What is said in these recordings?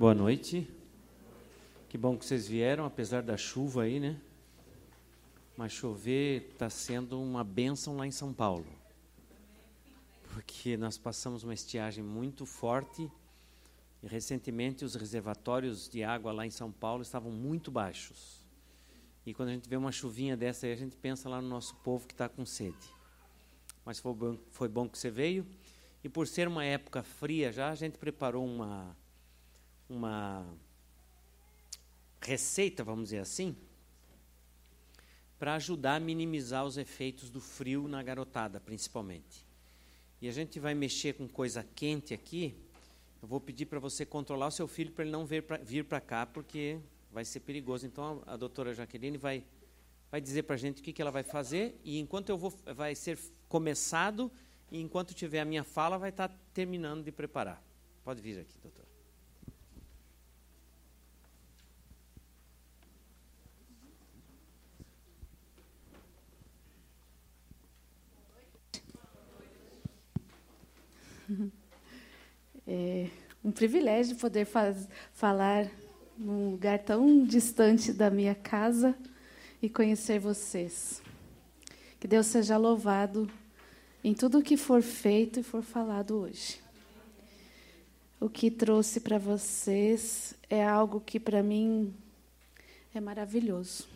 Boa noite. Que bom que vocês vieram, apesar da chuva aí, né? Mas chover está sendo uma benção lá em São Paulo. Porque nós passamos uma estiagem muito forte e recentemente os reservatórios de água lá em São Paulo estavam muito baixos. E quando a gente vê uma chuvinha dessa aí, a gente pensa lá no nosso povo que está com sede. Mas foi bom, foi bom que você veio. E por ser uma época fria já, a gente preparou uma, uma receita, vamos dizer assim, para ajudar a minimizar os efeitos do frio na garotada, principalmente. E a gente vai mexer com coisa quente aqui. Eu vou pedir para você controlar o seu filho para ele não vir para cá, porque vai ser perigoso. Então a, a doutora Jaqueline vai, vai dizer para a gente o que, que ela vai fazer, e enquanto eu vou, vai ser começado, e enquanto tiver a minha fala, vai estar tá terminando de preparar. Pode vir aqui, doutor. É um privilégio poder faz, falar num lugar tão distante da minha casa e conhecer vocês. Que Deus seja louvado em tudo o que for feito e for falado hoje. O que trouxe para vocês é algo que para mim é maravilhoso.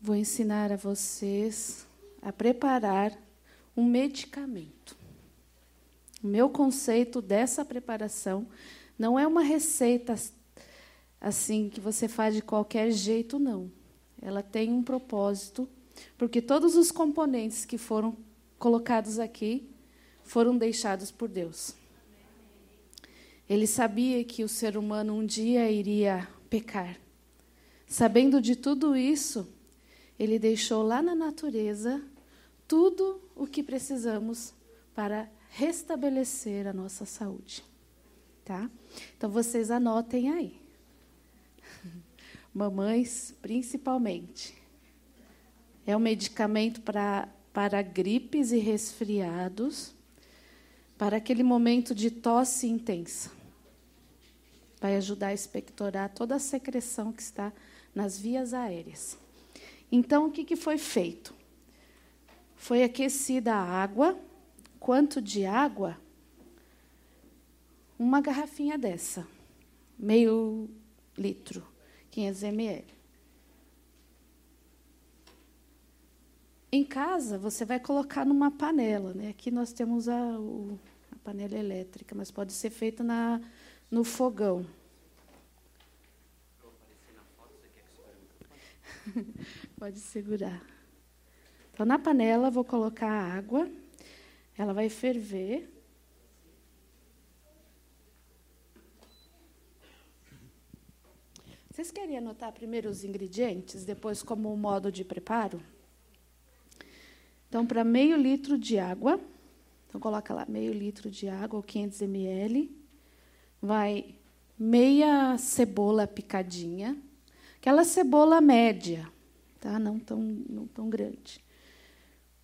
Vou ensinar a vocês a preparar um medicamento. O meu conceito dessa preparação não é uma receita assim que você faz de qualquer jeito, não. Ela tem um propósito, porque todos os componentes que foram colocados aqui foram deixados por Deus. Ele sabia que o ser humano um dia iria pecar. Sabendo de tudo isso, ele deixou lá na natureza tudo o que precisamos para restabelecer a nossa saúde. Tá? Então vocês anotem aí. Mamães, principalmente. É um medicamento para, para gripes e resfriados, para aquele momento de tosse intensa. Vai ajudar a expectorar toda a secreção que está nas vias aéreas. Então, o que, que foi feito? Foi aquecida a água quanto de água? Uma garrafinha dessa, meio litro, 500 ml. Em casa, você vai colocar numa panela. Né? Aqui nós temos a, o, a panela elétrica, mas pode ser feita na, no fogão. pode segurar. Então, na panela, vou colocar a água. Ela vai ferver. Vocês querem anotar primeiro os ingredientes, depois como o modo de preparo? Então, para meio litro de água, então coloca lá meio litro de água ou 500 ml, vai meia cebola picadinha, aquela cebola média, tá? Não tão não tão grande.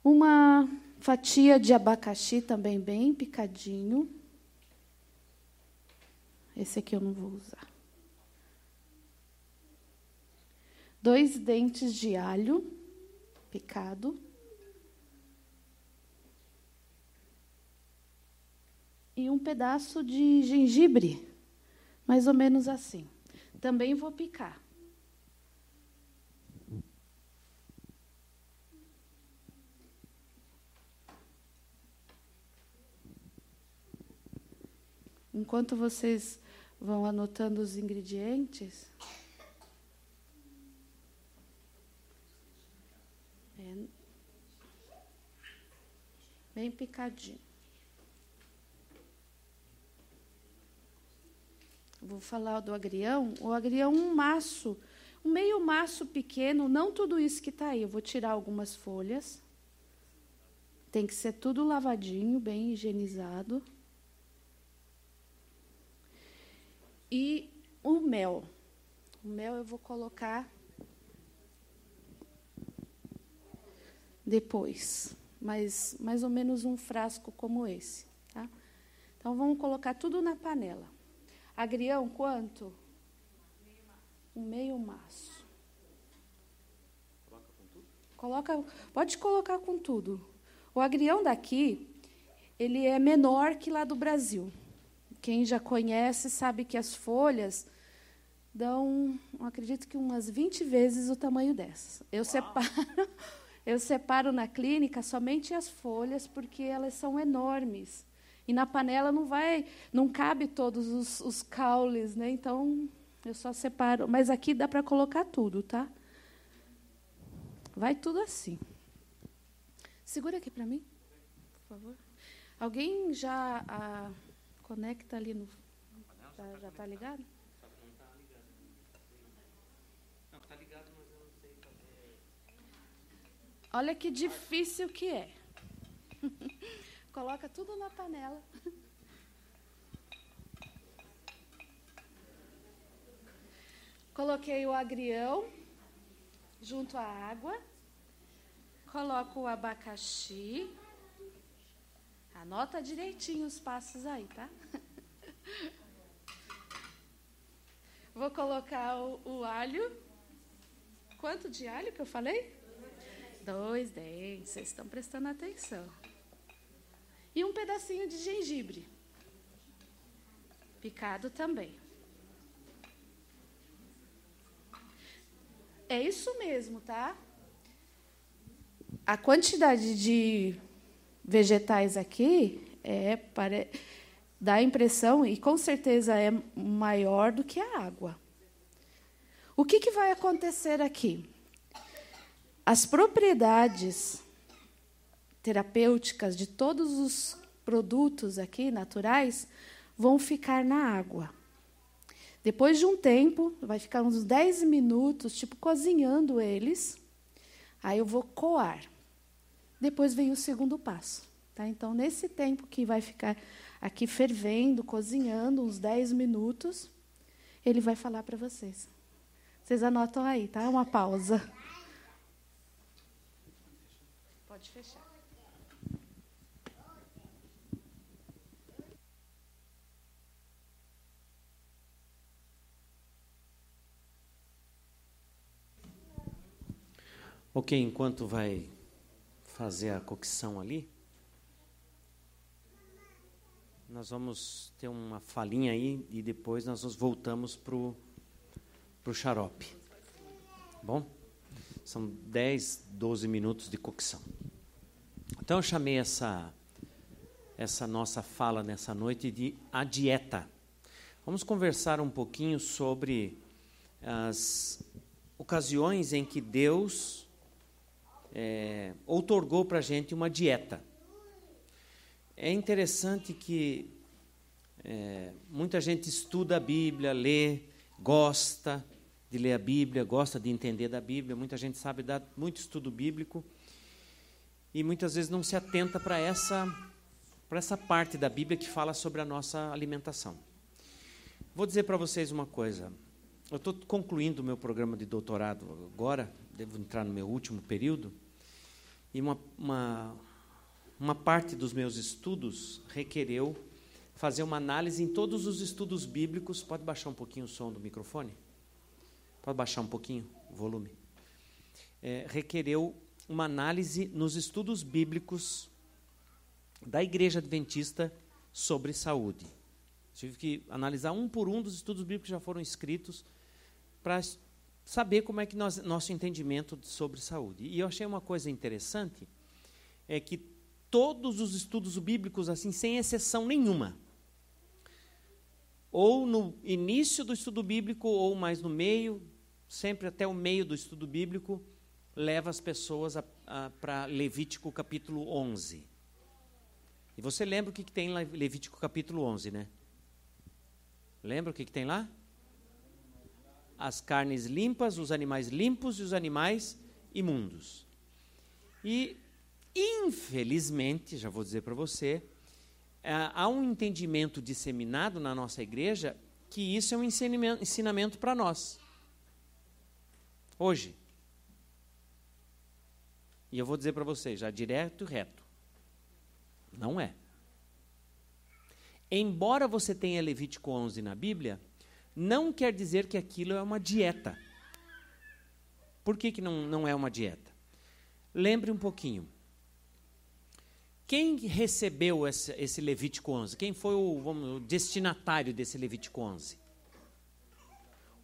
Uma fatia de abacaxi também bem picadinho. Esse aqui eu não vou usar. Dois dentes de alho picado. E um pedaço de gengibre, mais ou menos assim. Também vou picar. Enquanto vocês vão anotando os ingredientes, é, bem picadinho. Vou falar do agrião. O agrião, um maço, um meio maço pequeno, não tudo isso que está aí. Eu vou tirar algumas folhas. Tem que ser tudo lavadinho, bem higienizado. E o mel. O mel eu vou colocar depois, mas mais ou menos um frasco como esse. Tá? Então vamos colocar tudo na panela. Agrião, quanto? Um meio maço. Coloca, pode colocar com tudo. O agrião daqui, ele é menor que lá do Brasil. Quem já conhece sabe que as folhas dão, acredito que umas 20 vezes o tamanho dessas. Eu separo, eu separo na clínica somente as folhas porque elas são enormes. E na panela não vai, não cabe todos os, os caules, né? Então eu só separo. Mas aqui dá para colocar tudo, tá? Vai tudo assim. Segura aqui para mim, por favor. Alguém já ah, conecta ali no. Tá, já está ligado? Olha que difícil que é. Coloca tudo na panela. Coloquei o agrião junto à água. Coloco o abacaxi. Anota direitinho os passos aí, tá? Vou colocar o, o alho. Quanto de alho que eu falei? Dois dentes. Vocês estão prestando atenção e um pedacinho de gengibre, picado também. É isso mesmo, tá? A quantidade de vegetais aqui é para dá a impressão e com certeza é maior do que a água. O que, que vai acontecer aqui? As propriedades terapêuticas de todos os produtos aqui naturais vão ficar na água. Depois de um tempo, vai ficar uns 10 minutos, tipo cozinhando eles. Aí eu vou coar. Depois vem o segundo passo. Tá? Então, nesse tempo que vai ficar aqui fervendo, cozinhando, uns 10 minutos, ele vai falar para vocês. Vocês anotam aí, tá? Uma pausa. Pode fechar. Ok, enquanto vai fazer a cocção ali, nós vamos ter uma falinha aí e depois nós nos voltamos para o xarope. Bom? São 10, 12 minutos de cocção. Então eu chamei essa, essa nossa fala nessa noite de a dieta. Vamos conversar um pouquinho sobre as ocasiões em que Deus é, outorgou para a gente uma dieta. É interessante que é, muita gente estuda a Bíblia, lê, gosta de ler a Bíblia, gosta de entender da Bíblia, muita gente sabe dar muito estudo bíblico e muitas vezes não se atenta para essa, para essa parte da Bíblia que fala sobre a nossa alimentação. Vou dizer para vocês uma coisa. Eu estou concluindo o meu programa de doutorado agora, devo entrar no meu último período, e uma, uma, uma parte dos meus estudos requereu fazer uma análise em todos os estudos bíblicos. Pode baixar um pouquinho o som do microfone? Pode baixar um pouquinho o volume? É, requereu uma análise nos estudos bíblicos da Igreja Adventista sobre saúde. Tive que analisar um por um dos estudos bíblicos que já foram escritos para saber como é que nós, nosso entendimento sobre saúde. E eu achei uma coisa interessante é que todos os estudos bíblicos assim, sem exceção nenhuma, ou no início do estudo bíblico ou mais no meio, sempre até o meio do estudo bíblico, leva as pessoas para Levítico capítulo 11. E você lembra o que, que tem em Levítico capítulo 11, né? Lembra o que, que tem lá? as carnes limpas, os animais limpos e os animais imundos. E, infelizmente, já vou dizer para você, é, há um entendimento disseminado na nossa igreja que isso é um ensinamento para nós. Hoje. E eu vou dizer para vocês, já direto e reto. Não é. embora você tenha Levítico 11 na Bíblia, não quer dizer que aquilo é uma dieta. Por que, que não, não é uma dieta? Lembre um pouquinho. Quem recebeu esse, esse Levítico 11? Quem foi o, vamos, o destinatário desse Levítico 11?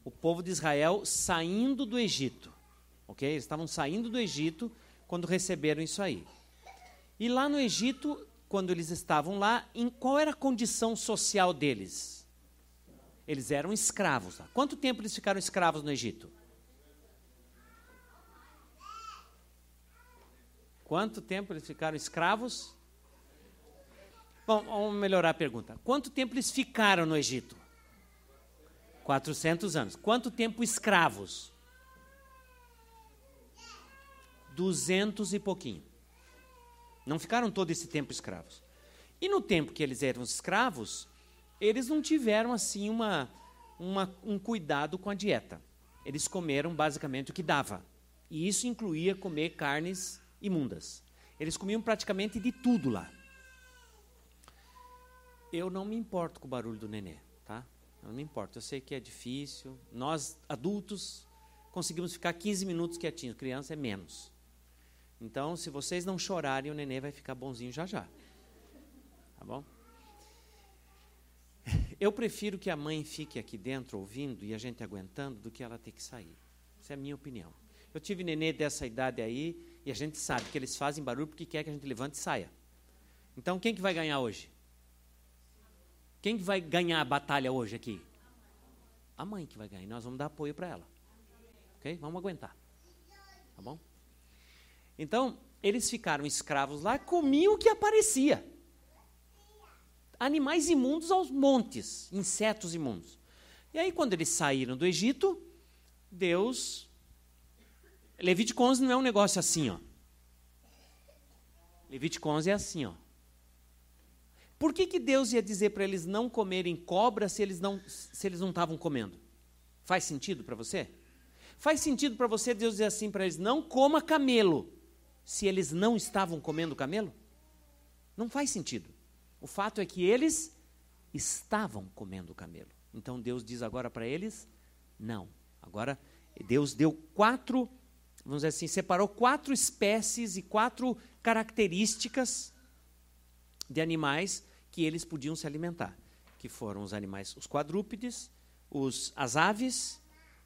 O povo de Israel saindo do Egito. Ok? Eles estavam saindo do Egito quando receberam isso aí. E lá no Egito, quando eles estavam lá, em qual era a condição social deles? Eles eram escravos. Quanto tempo eles ficaram escravos no Egito? Quanto tempo eles ficaram escravos? Bom, vamos melhorar a pergunta. Quanto tempo eles ficaram no Egito? 400 anos. Quanto tempo escravos? 200 e pouquinho. Não ficaram todo esse tempo escravos. E no tempo que eles eram escravos, eles não tiveram assim uma, uma, um cuidado com a dieta. Eles comeram basicamente o que dava. E isso incluía comer carnes imundas. Eles comiam praticamente de tudo lá. Eu não me importo com o barulho do nenê, tá? Eu não me importo. Eu sei que é difícil. Nós, adultos, conseguimos ficar 15 minutos quietinhos. Criança é menos. Então, se vocês não chorarem, o nenê vai ficar bonzinho já já. Tá bom? Eu prefiro que a mãe fique aqui dentro ouvindo e a gente aguentando do que ela ter que sair. Essa é a minha opinião. Eu tive nenê dessa idade aí e a gente sabe que eles fazem barulho porque quer que a gente levante e saia. Então, quem que vai ganhar hoje? Quem que vai ganhar a batalha hoje aqui? A mãe que vai ganhar. E nós vamos dar apoio para ela. Ok? Vamos aguentar. Tá bom? Então, eles ficaram escravos lá, comiam o que aparecia. Animais imundos aos montes, insetos imundos. E aí, quando eles saíram do Egito, Deus Levítico 11 não é um negócio assim, ó. Levítico 11 é assim, ó. Por que, que Deus ia dizer para eles não comerem cobra se eles não se eles não estavam comendo? Faz sentido para você? Faz sentido para você Deus dizer assim para eles não coma camelo se eles não estavam comendo camelo? Não faz sentido. O fato é que eles estavam comendo camelo. Então Deus diz agora para eles não. Agora Deus deu quatro vamos dizer assim, separou quatro espécies e quatro características de animais que eles podiam se alimentar, que foram os animais, os quadrúpedes, os, as aves,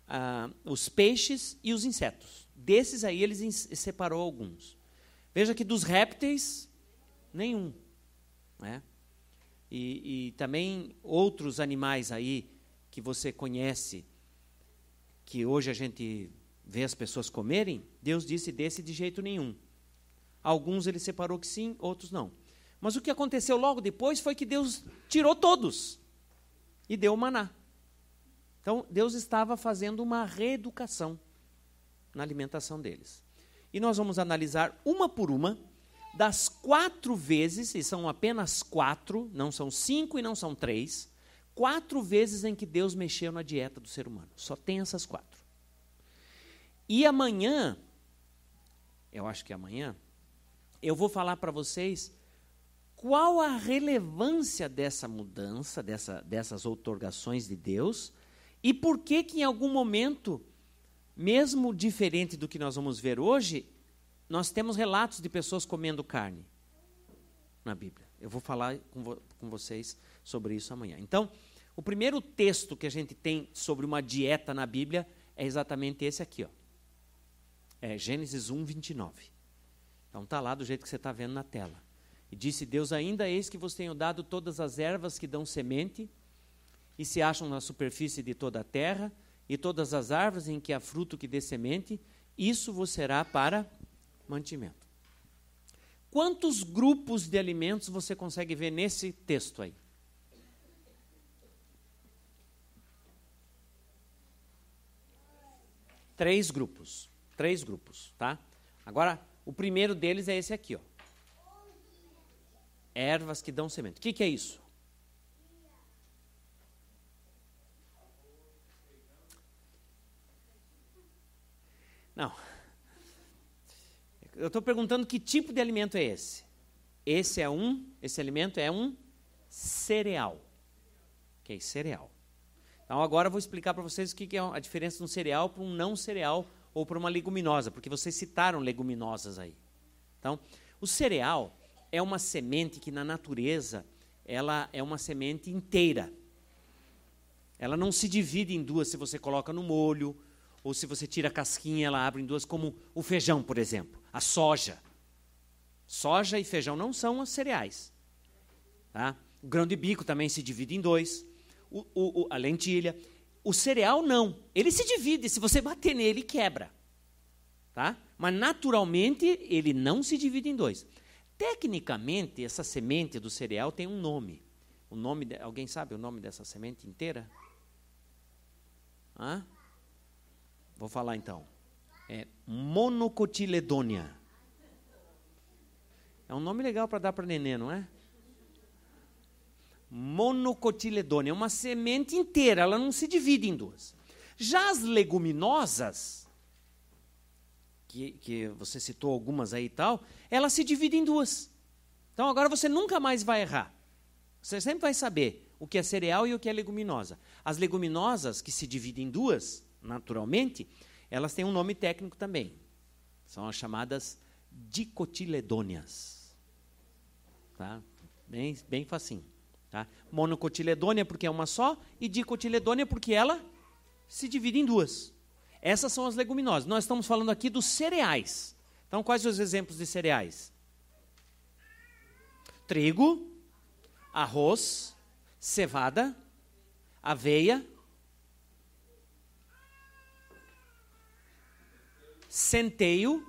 ah, os peixes e os insetos. Desses aí eles separou alguns. Veja que dos répteis, nenhum. Né? E, e também outros animais aí que você conhece, que hoje a gente vê as pessoas comerem, Deus disse desse de jeito nenhum. Alguns ele separou que sim, outros não. Mas o que aconteceu logo depois foi que Deus tirou todos e deu o maná. Então, Deus estava fazendo uma reeducação na alimentação deles. E nós vamos analisar uma por uma das quatro vezes, e são apenas quatro, não são cinco e não são três, quatro vezes em que Deus mexeu na dieta do ser humano. Só tem essas quatro. E amanhã, eu acho que amanhã, eu vou falar para vocês qual a relevância dessa mudança, dessa, dessas outorgações de Deus, e por que que em algum momento, mesmo diferente do que nós vamos ver hoje, nós temos relatos de pessoas comendo carne na Bíblia. Eu vou falar com, vo com vocês sobre isso amanhã. Então, o primeiro texto que a gente tem sobre uma dieta na Bíblia é exatamente esse aqui, ó. É Gênesis 1, 29. Então está lá do jeito que você está vendo na tela. E disse Deus: Ainda eis que vos tenho dado todas as ervas que dão semente e se acham na superfície de toda a terra, e todas as árvores em que há fruto que dê semente, isso vos será para mantimento. Quantos grupos de alimentos você consegue ver nesse texto aí? Três grupos. Três grupos, tá? Agora, o primeiro deles é esse aqui, ó. Ervas que dão semente. O que, que é isso? Não. Eu estou perguntando que tipo de alimento é esse. Esse é um, esse alimento é um cereal. Ok, cereal. Então agora eu vou explicar para vocês o que é a diferença de um cereal para um não cereal ou para uma leguminosa, porque vocês citaram leguminosas aí. Então, o cereal é uma semente que na natureza ela é uma semente inteira. Ela não se divide em duas se você coloca no molho, ou se você tira a casquinha, ela abre em duas, como o feijão, por exemplo, a soja. Soja e feijão não são os cereais. Tá? O grão de bico também se divide em dois. O, o, a lentilha. O cereal não. Ele se divide. Se você bater nele, quebra. Tá? Mas naturalmente ele não se divide em dois. Tecnicamente, essa semente do cereal tem um nome. O nome de, alguém sabe o nome dessa semente inteira? Hã? Vou falar então. É monocotiledônia. É um nome legal para dar para neném, não é? Monocotiledônia. É uma semente inteira, ela não se divide em duas. Já as leguminosas, que, que você citou algumas aí e tal, ela se divide em duas. Então agora você nunca mais vai errar. Você sempre vai saber o que é cereal e o que é leguminosa. As leguminosas, que se dividem em duas, naturalmente, elas têm um nome técnico também. São as chamadas dicotiledôneas. Tá? Bem, bem facinho. Tá? Monocotiledônia porque é uma só e dicotiledônia porque ela se divide em duas. Essas são as leguminosas. Nós estamos falando aqui dos cereais. Então, quais os exemplos de cereais? Trigo, arroz, cevada, aveia, centeio,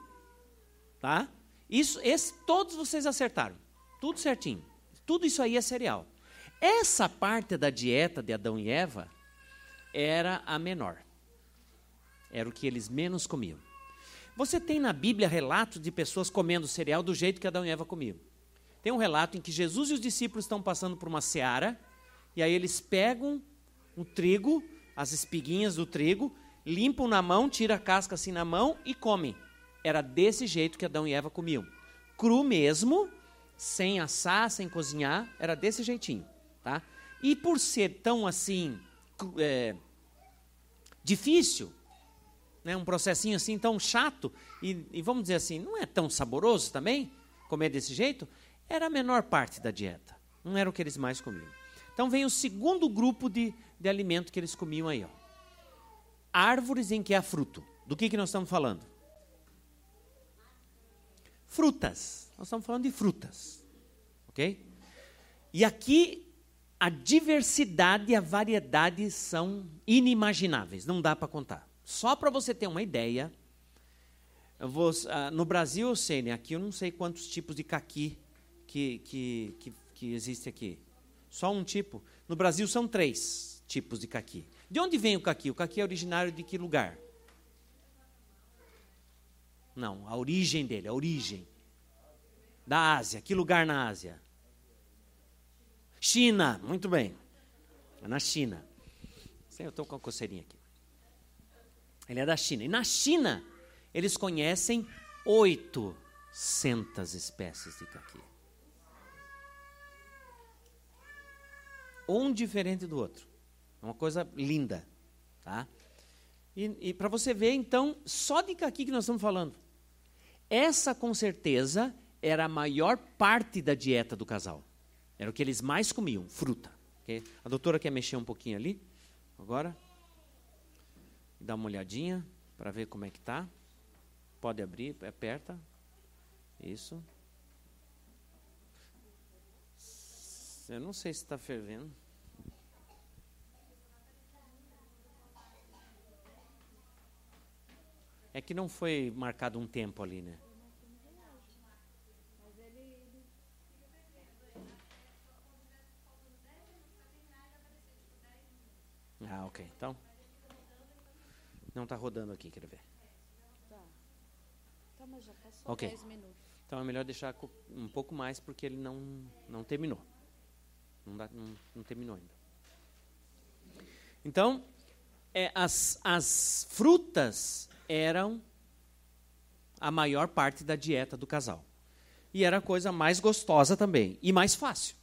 tá? Isso, esse, todos vocês acertaram, tudo certinho. Tudo isso aí é cereal. Essa parte da dieta de Adão e Eva era a menor. Era o que eles menos comiam. Você tem na Bíblia relatos de pessoas comendo cereal do jeito que Adão e Eva comiam. Tem um relato em que Jesus e os discípulos estão passando por uma seara, e aí eles pegam o trigo, as espiguinhas do trigo, limpam na mão, tira a casca assim na mão e comem. Era desse jeito que Adão e Eva comiam. Cru mesmo, sem assar, sem cozinhar, era desse jeitinho. Tá? E por ser tão assim é, difícil, né, um processinho assim tão chato, e, e vamos dizer assim, não é tão saboroso também, comer desse jeito, era a menor parte da dieta. Não era o que eles mais comiam. Então vem o segundo grupo de, de alimento que eles comiam aí. Ó árvores em que há fruto. Do que, que nós estamos falando? Frutas. Nós estamos falando de frutas. Ok? E aqui a diversidade e a variedade são inimagináveis, não dá para contar. Só para você ter uma ideia, vou, uh, no Brasil né, aqui eu não sei quantos tipos de caqui que, que, que, que existe aqui. Só um tipo. No Brasil são três tipos de caqui. De onde vem o caqui? O caqui é originário de que lugar? Não, a origem dele, a origem. Da Ásia. Que lugar na Ásia? China, muito bem. É na China. Eu estou com a coceirinha aqui. Ele é da China. E na China, eles conhecem 800 espécies de caqui. Um diferente do outro. É uma coisa linda. Tá? E, e para você ver, então, só de caqui que nós estamos falando. Essa, com certeza, era a maior parte da dieta do casal. Era o que eles mais comiam, fruta. Okay? A doutora quer mexer um pouquinho ali, agora. Dá uma olhadinha para ver como é que está. Pode abrir, aperta. Isso. Eu não sei se está fervendo. É que não foi marcado um tempo ali, né? Ah, ok. Então. Não está rodando aqui, quer ver? Tá. Tá, mas já passou okay. 10 minutos. Então é melhor deixar um pouco mais porque ele não, não terminou. Não, dá, não, não terminou ainda. Então, é, as, as frutas eram a maior parte da dieta do casal. E era a coisa mais gostosa também, e mais fácil.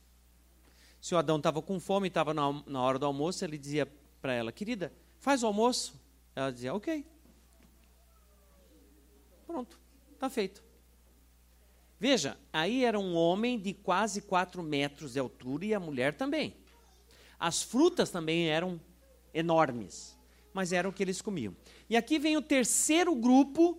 Se o Adão estava com fome, estava na, na hora do almoço, ele dizia para ela, querida, faz o almoço. Ela dizia, ok. Pronto, está feito. Veja, aí era um homem de quase 4 metros de altura e a mulher também. As frutas também eram enormes, mas eram o que eles comiam. E aqui vem o terceiro grupo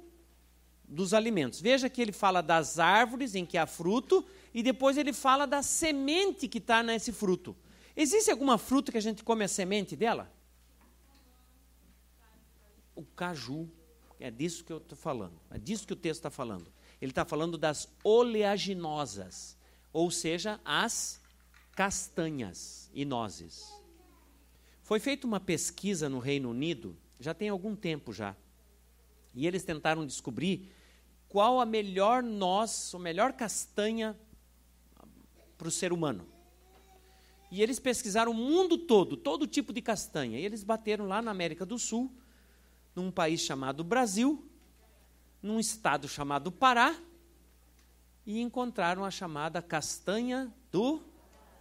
dos alimentos. Veja que ele fala das árvores em que há fruto e depois ele fala da semente que está nesse fruto. Existe alguma fruta que a gente come a semente dela? O caju. É disso que eu estou falando. É disso que o texto está falando ele está falando das oleaginosas, ou seja, as castanhas e nozes. Foi feita uma pesquisa no Reino Unido, já tem algum tempo já, e eles tentaram descobrir qual a melhor noz, a melhor castanha para o ser humano. E eles pesquisaram o mundo todo, todo tipo de castanha. E eles bateram lá na América do Sul, num país chamado Brasil, num estado chamado Pará e encontraram a chamada castanha do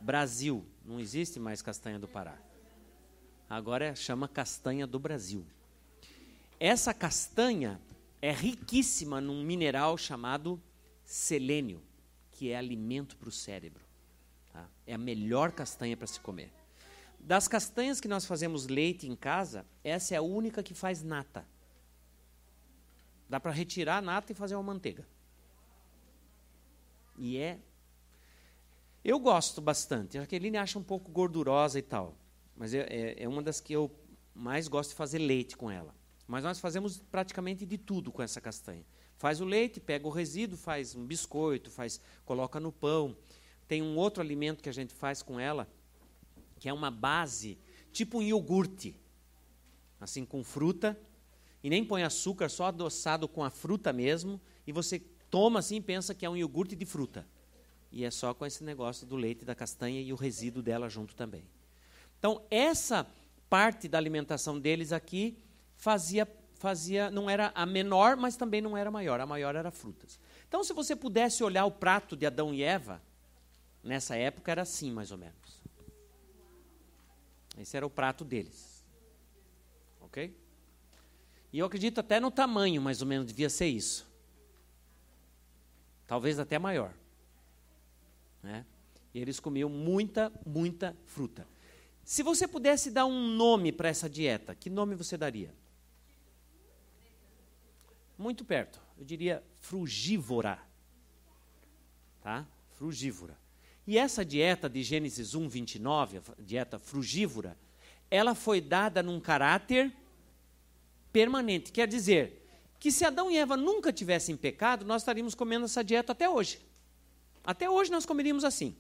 Brasil. Não existe mais castanha do Pará. Agora é, chama castanha do Brasil. Essa castanha é riquíssima num mineral chamado selênio, que é alimento para o cérebro. Tá? É a melhor castanha para se comer. Das castanhas que nós fazemos leite em casa, essa é a única que faz nata. Dá para retirar a nata e fazer uma manteiga. E é. Eu gosto bastante. A Jaqueline acha um pouco gordurosa e tal. Mas é, é, é uma das que eu mais gosto de fazer leite com ela. Mas nós fazemos praticamente de tudo com essa castanha. Faz o leite, pega o resíduo, faz um biscoito, faz, coloca no pão. Tem um outro alimento que a gente faz com ela, que é uma base, tipo um iogurte, assim com fruta, e nem põe açúcar, só adoçado com a fruta mesmo, e você toma assim e pensa que é um iogurte de fruta. E é só com esse negócio do leite da castanha e o resíduo dela junto também. Então, essa parte da alimentação deles aqui fazia fazia não era a menor, mas também não era a maior. A maior era frutas. Então, se você pudesse olhar o prato de Adão e Eva, nessa época era assim, mais ou menos. Esse era o prato deles. OK? E eu acredito até no tamanho, mais ou menos, devia ser isso. Talvez até maior. Né? E eles comiam muita, muita fruta. Se você pudesse dar um nome para essa dieta, que nome você daria? Muito perto. Eu diria frugívora. Tá? Frugívora. E essa dieta de Gênesis 1, 29, a dieta frugívora, ela foi dada num caráter permanente. Quer dizer, que se Adão e Eva nunca tivessem pecado, nós estaríamos comendo essa dieta até hoje. Até hoje nós comeríamos assim.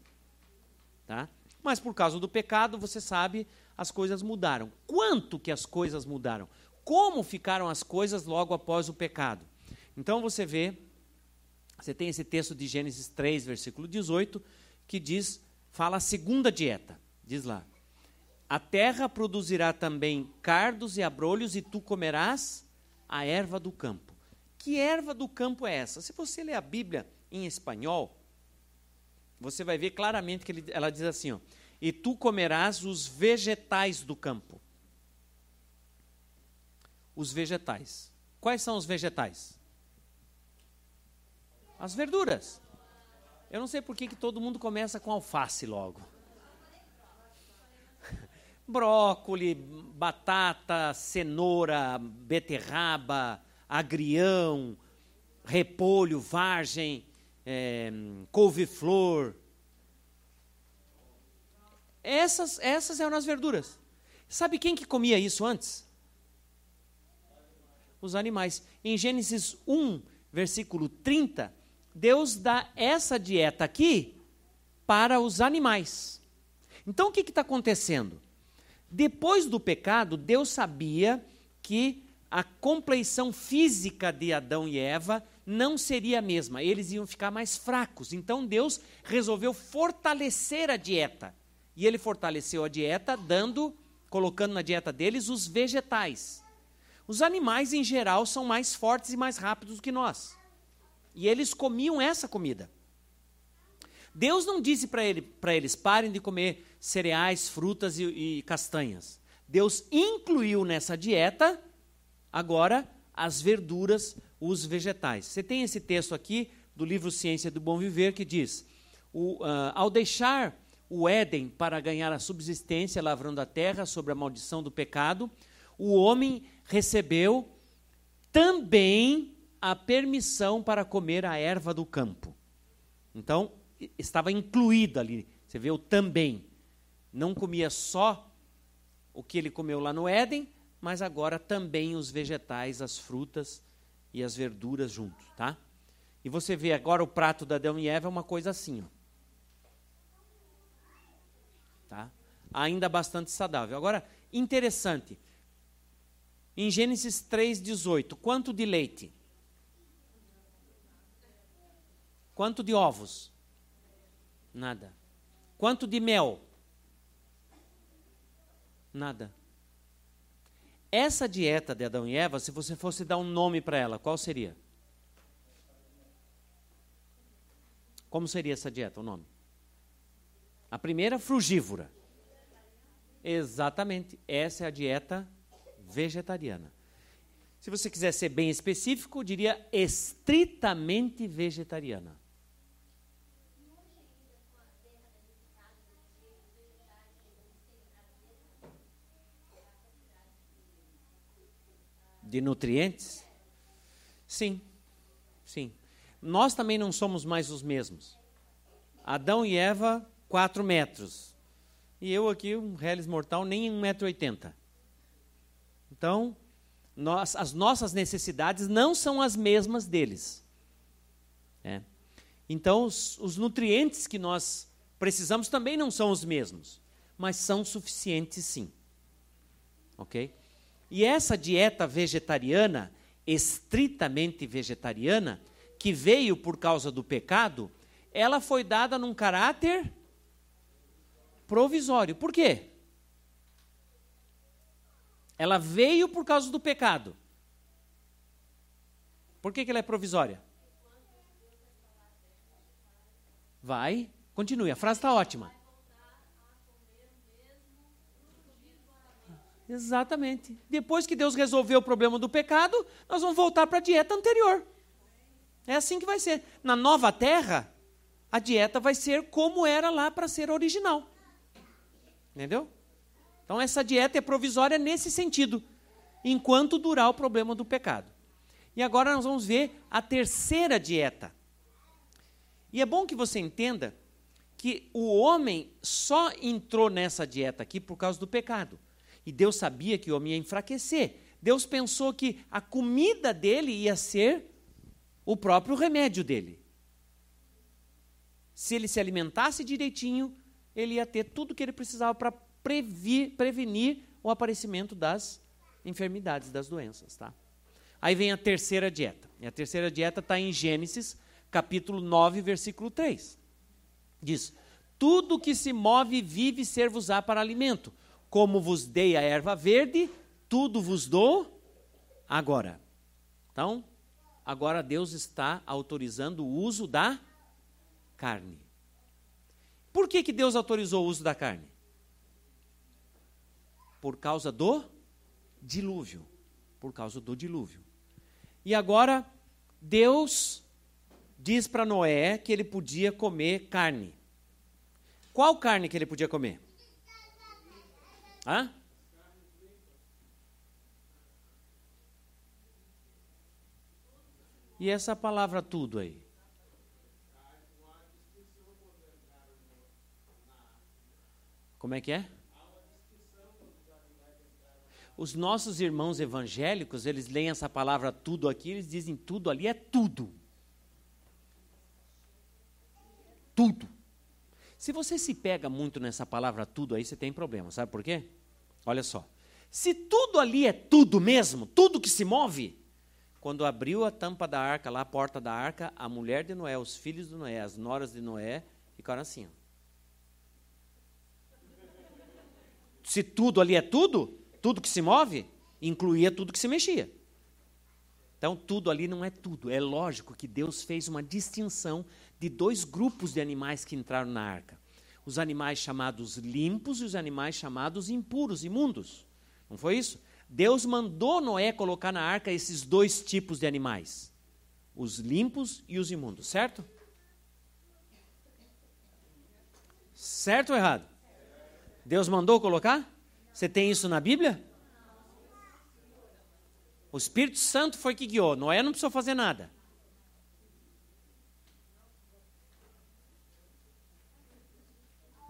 Tá? Mas por causa do pecado, você sabe, as coisas mudaram. Quanto que as coisas mudaram? Como ficaram as coisas logo após o pecado? Então você vê, você tem esse texto de Gênesis 3, versículo 18, que diz, fala a segunda dieta. Diz lá: a terra produzirá também cardos e abrolhos, e tu comerás a erva do campo. Que erva do campo é essa? Se você ler a Bíblia em espanhol, você vai ver claramente que ele, ela diz assim: ó, e tu comerás os vegetais do campo. Os vegetais. Quais são os vegetais? As verduras. Eu não sei por que, que todo mundo começa com alface logo brócolis, batata, cenoura, beterraba, agrião, repolho, vargem, é, couve-flor. Essas, essas eram as verduras. Sabe quem que comia isso antes? Os animais. Em Gênesis 1, versículo 30, Deus dá essa dieta aqui para os animais. Então o que está acontecendo? Depois do pecado, Deus sabia que a compleição física de Adão e Eva não seria a mesma, eles iam ficar mais fracos. Então Deus resolveu fortalecer a dieta. E ele fortaleceu a dieta dando, colocando na dieta deles os vegetais. Os animais em geral são mais fortes e mais rápidos do que nós. E eles comiam essa comida. Deus não disse para ele, eles parem de comer cereais, frutas e, e castanhas. Deus incluiu nessa dieta agora as verduras, os vegetais. Você tem esse texto aqui do livro Ciência do Bom Viver que diz: o, uh, ao deixar o Éden para ganhar a subsistência lavrando a terra sobre a maldição do pecado, o homem recebeu também a permissão para comer a erva do campo. Então, estava incluída ali. Você vê o também. Não comia só o que ele comeu lá no Éden, mas agora também os vegetais, as frutas e as verduras junto, tá? E você vê agora o prato da Adão e Eva é uma coisa assim, ó. Tá? Ainda bastante saudável. Agora, interessante. Em Gênesis 3:18, quanto de leite? Quanto de ovos? Nada. Quanto de mel? Nada. Essa dieta de Adão e Eva, se você fosse dar um nome para ela, qual seria? Como seria essa dieta, o nome? A primeira, frugívora. Exatamente. Essa é a dieta vegetariana. Se você quiser ser bem específico, diria estritamente vegetariana. De nutrientes? Sim, sim. Nós também não somos mais os mesmos. Adão e Eva, 4 metros. E eu aqui, um reles mortal, nem 1,80m. Então, nós, as nossas necessidades não são as mesmas deles. É. Então, os, os nutrientes que nós precisamos também não são os mesmos, mas são suficientes sim. Ok? E essa dieta vegetariana, estritamente vegetariana, que veio por causa do pecado, ela foi dada num caráter provisório. Por quê? Ela veio por causa do pecado. Por que, que ela é provisória? Vai, continue, a frase está ótima. Exatamente. Depois que Deus resolveu o problema do pecado, nós vamos voltar para a dieta anterior. É assim que vai ser. Na nova terra, a dieta vai ser como era lá para ser original. Entendeu? Então, essa dieta é provisória nesse sentido, enquanto durar o problema do pecado. E agora nós vamos ver a terceira dieta. E é bom que você entenda que o homem só entrou nessa dieta aqui por causa do pecado. E Deus sabia que o homem ia enfraquecer. Deus pensou que a comida dele ia ser o próprio remédio dele. Se ele se alimentasse direitinho, ele ia ter tudo que ele precisava para prevenir o aparecimento das enfermidades, das doenças. Tá? Aí vem a terceira dieta. E a terceira dieta está em Gênesis, capítulo 9, versículo 3. Diz: Tudo que se move vive ser-vos-á para alimento como vos dei a erva verde, tudo vos dou agora. Então, agora Deus está autorizando o uso da carne. Por que, que Deus autorizou o uso da carne? Por causa do dilúvio. Por causa do dilúvio. E agora, Deus diz para Noé que ele podia comer carne. Qual carne que ele podia comer? Hã? E essa palavra tudo aí? Como é que é? Os nossos irmãos evangélicos, eles leem essa palavra tudo aqui, eles dizem tudo ali é tudo. Tudo. Se você se pega muito nessa palavra tudo aí, você tem problema, sabe por quê? Olha só. Se tudo ali é tudo mesmo, tudo que se move, quando abriu a tampa da arca, lá a porta da arca, a mulher de Noé, os filhos de Noé, as noras de Noé, ficaram assim. Ó. Se tudo ali é tudo, tudo que se move, incluía tudo que se mexia. Então, tudo ali não é tudo. É lógico que Deus fez uma distinção de dois grupos de animais que entraram na arca: os animais chamados limpos e os animais chamados impuros, imundos. Não foi isso? Deus mandou Noé colocar na arca esses dois tipos de animais: os limpos e os imundos, certo? Certo ou errado? Deus mandou colocar? Você tem isso na Bíblia? O Espírito Santo foi que guiou. Noé não precisou fazer nada.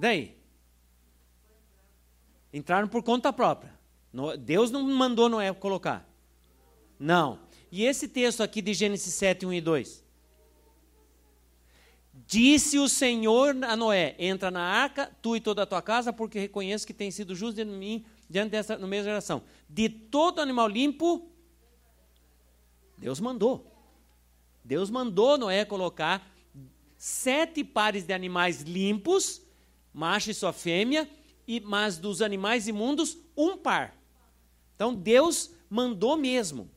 Daí? Entraram por conta própria. Deus não mandou Noé colocar. Não. E esse texto aqui de Gênesis 7, 1 e 2? Disse o Senhor a Noé: Entra na arca, tu e toda a tua casa, porque reconheço que tem sido justo de mim, diante dessa no mesma geração. De todo animal limpo, Deus mandou. Deus mandou Noé colocar sete pares de animais limpos, macho e sua fêmea, e mas dos animais imundos, um par. Então Deus mandou mesmo.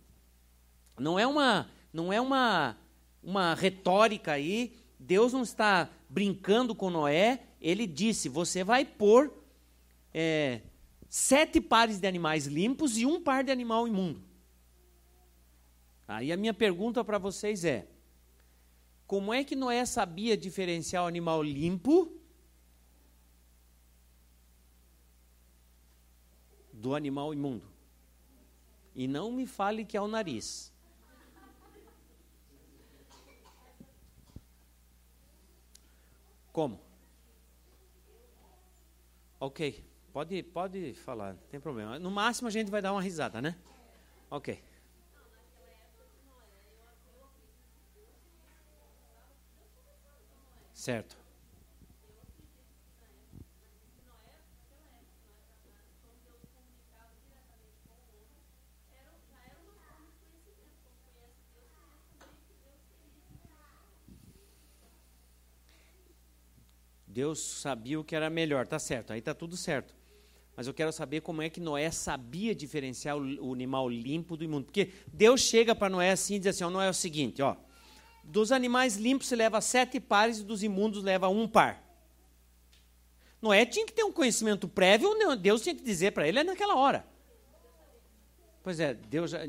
Não é uma, não é uma, uma retórica aí Deus não está brincando com Noé, ele disse: Você vai pôr é, sete pares de animais limpos e um par de animal imundo. Aí a minha pergunta para vocês é: Como é que Noé sabia diferenciar o animal limpo do animal imundo? E não me fale que é o nariz. Como? Ok, pode, pode falar, não tem problema. No máximo a gente vai dar uma risada, né? Ok. Certo. Deus sabia o que era melhor, tá certo, aí tá tudo certo. Mas eu quero saber como é que Noé sabia diferenciar o, animal limpo do imundo. Porque Deus chega para Noé assim e diz assim: ó, Noé é o seguinte, ó. Dos animais limpos se leva sete pares e dos imundos leva um par. Noé tinha que ter um conhecimento prévio, Deus tinha que dizer para ele é naquela hora. Pois é, Deus, já,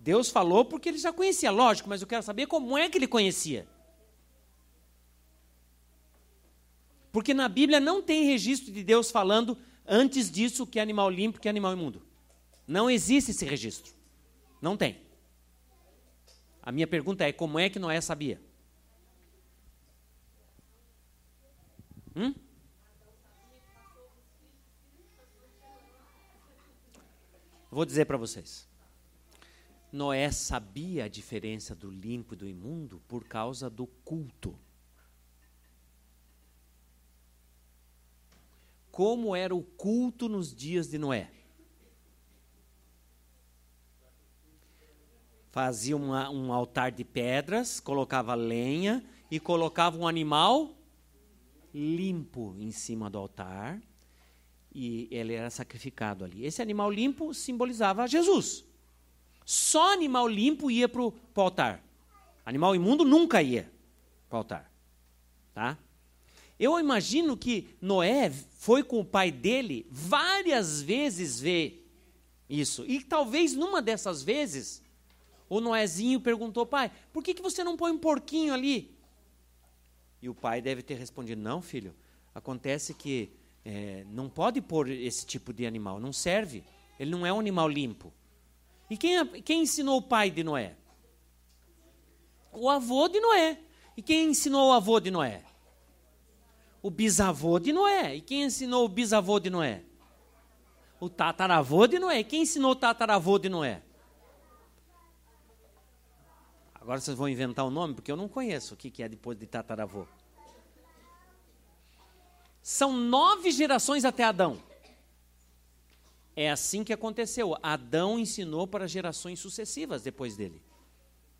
Deus falou porque ele já conhecia, lógico, mas eu quero saber como é que ele conhecia. Porque na Bíblia não tem registro de Deus falando antes disso que é animal limpo, que é animal imundo. Não existe esse registro. Não tem. A minha pergunta é: como é que Noé sabia? Hum? Vou dizer para vocês. Noé sabia a diferença do limpo e do imundo por causa do culto. Como era o culto nos dias de Noé. Fazia uma, um altar de pedras, colocava lenha e colocava um animal limpo em cima do altar e ele era sacrificado ali. Esse animal limpo simbolizava Jesus. Só animal limpo ia para o altar. Animal imundo nunca ia para o altar. Tá? Eu imagino que Noé foi com o pai dele várias vezes ver isso. E talvez numa dessas vezes, o Noézinho perguntou, pai, por que, que você não põe um porquinho ali? E o pai deve ter respondido, não, filho, acontece que é, não pode pôr esse tipo de animal, não serve. Ele não é um animal limpo. E quem, quem ensinou o pai de Noé? O avô de Noé. E quem ensinou o avô de Noé? O bisavô de Noé. E quem ensinou o bisavô de Noé? O tataravô de Noé. E quem ensinou o tataravô de Noé? Agora vocês vão inventar o um nome, porque eu não conheço o que é depois de tataravô. São nove gerações até Adão. É assim que aconteceu. Adão ensinou para gerações sucessivas depois dele.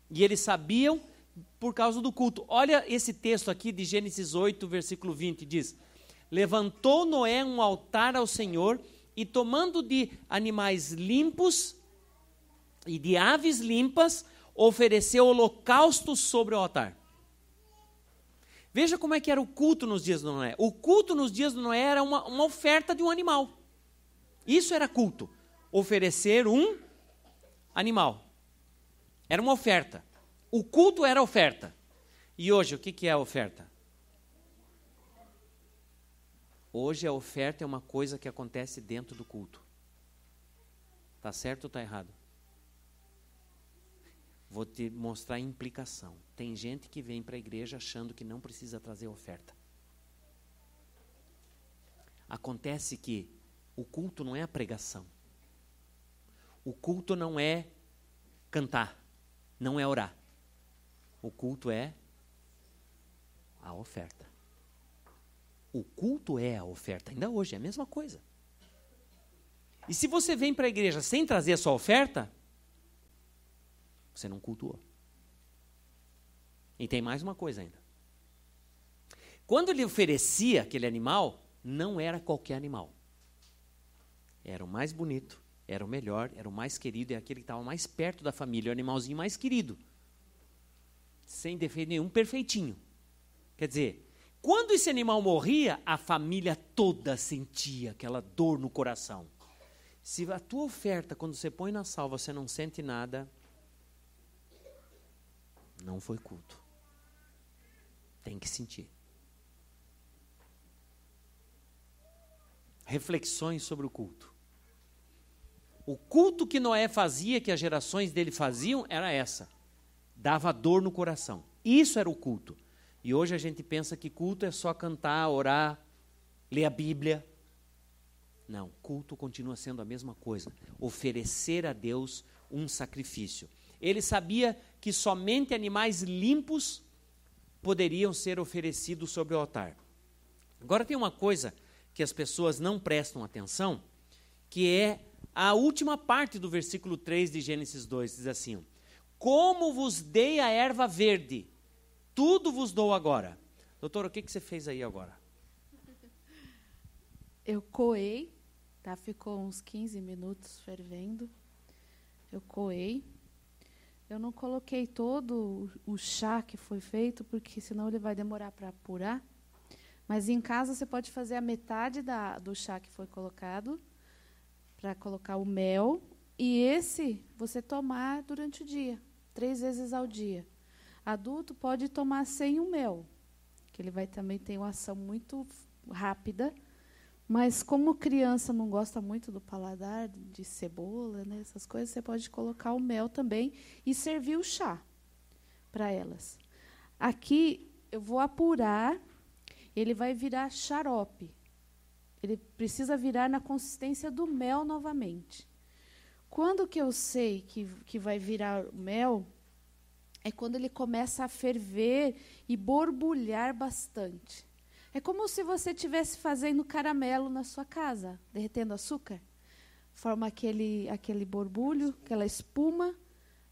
E eles sabiam por causa do culto. Olha esse texto aqui de Gênesis 8, versículo 20, diz: Levantou Noé um altar ao Senhor e tomando de animais limpos e de aves limpas, ofereceu holocaustos sobre o altar. Veja como é que era o culto nos dias do Noé. O culto nos dias do Noé era uma, uma oferta de um animal. Isso era culto. Oferecer um animal. Era uma oferta. O culto era oferta. E hoje, o que, que é a oferta? Hoje a oferta é uma coisa que acontece dentro do culto. Está certo ou está errado? Vou te mostrar a implicação. Tem gente que vem para a igreja achando que não precisa trazer oferta. Acontece que o culto não é a pregação. O culto não é cantar, não é orar. O culto é a oferta. O culto é a oferta. Ainda hoje é a mesma coisa. E se você vem para a igreja sem trazer a sua oferta, você não cultuou. E tem mais uma coisa ainda. Quando ele oferecia aquele animal, não era qualquer animal. Era o mais bonito, era o melhor, era o mais querido, é aquele que estava mais perto da família, o animalzinho mais querido. Sem defeito nenhum, perfeitinho. Quer dizer, quando esse animal morria, a família toda sentia aquela dor no coração. Se a tua oferta, quando você põe na sal, você não sente nada, não foi culto. Tem que sentir. Reflexões sobre o culto. O culto que Noé fazia, que as gerações dele faziam, era essa. Dava dor no coração. Isso era o culto. E hoje a gente pensa que culto é só cantar, orar, ler a Bíblia. Não, culto continua sendo a mesma coisa. Oferecer a Deus um sacrifício. Ele sabia que somente animais limpos poderiam ser oferecidos sobre o altar. Agora tem uma coisa que as pessoas não prestam atenção, que é a última parte do versículo 3 de Gênesis 2, diz assim: Como vos dei a erva verde, tudo vos dou agora. Doutor, o que, que você fez aí agora? Eu coei, tá? Ficou uns 15 minutos fervendo. Eu coei eu não coloquei todo o chá que foi feito, porque senão ele vai demorar para apurar. Mas em casa você pode fazer a metade da, do chá que foi colocado, para colocar o mel, e esse você tomar durante o dia, três vezes ao dia. Adulto pode tomar sem o mel, que ele vai também ter uma ação muito rápida mas como criança não gosta muito do paladar de cebola, né, essas coisas, você pode colocar o mel também e servir o chá para elas. Aqui eu vou apurar, ele vai virar xarope. Ele precisa virar na consistência do mel novamente. Quando que eu sei que, que vai virar mel? É quando ele começa a ferver e borbulhar bastante. É como se você estivesse fazendo caramelo na sua casa, derretendo açúcar. Forma aquele, aquele borbulho, aquela espuma,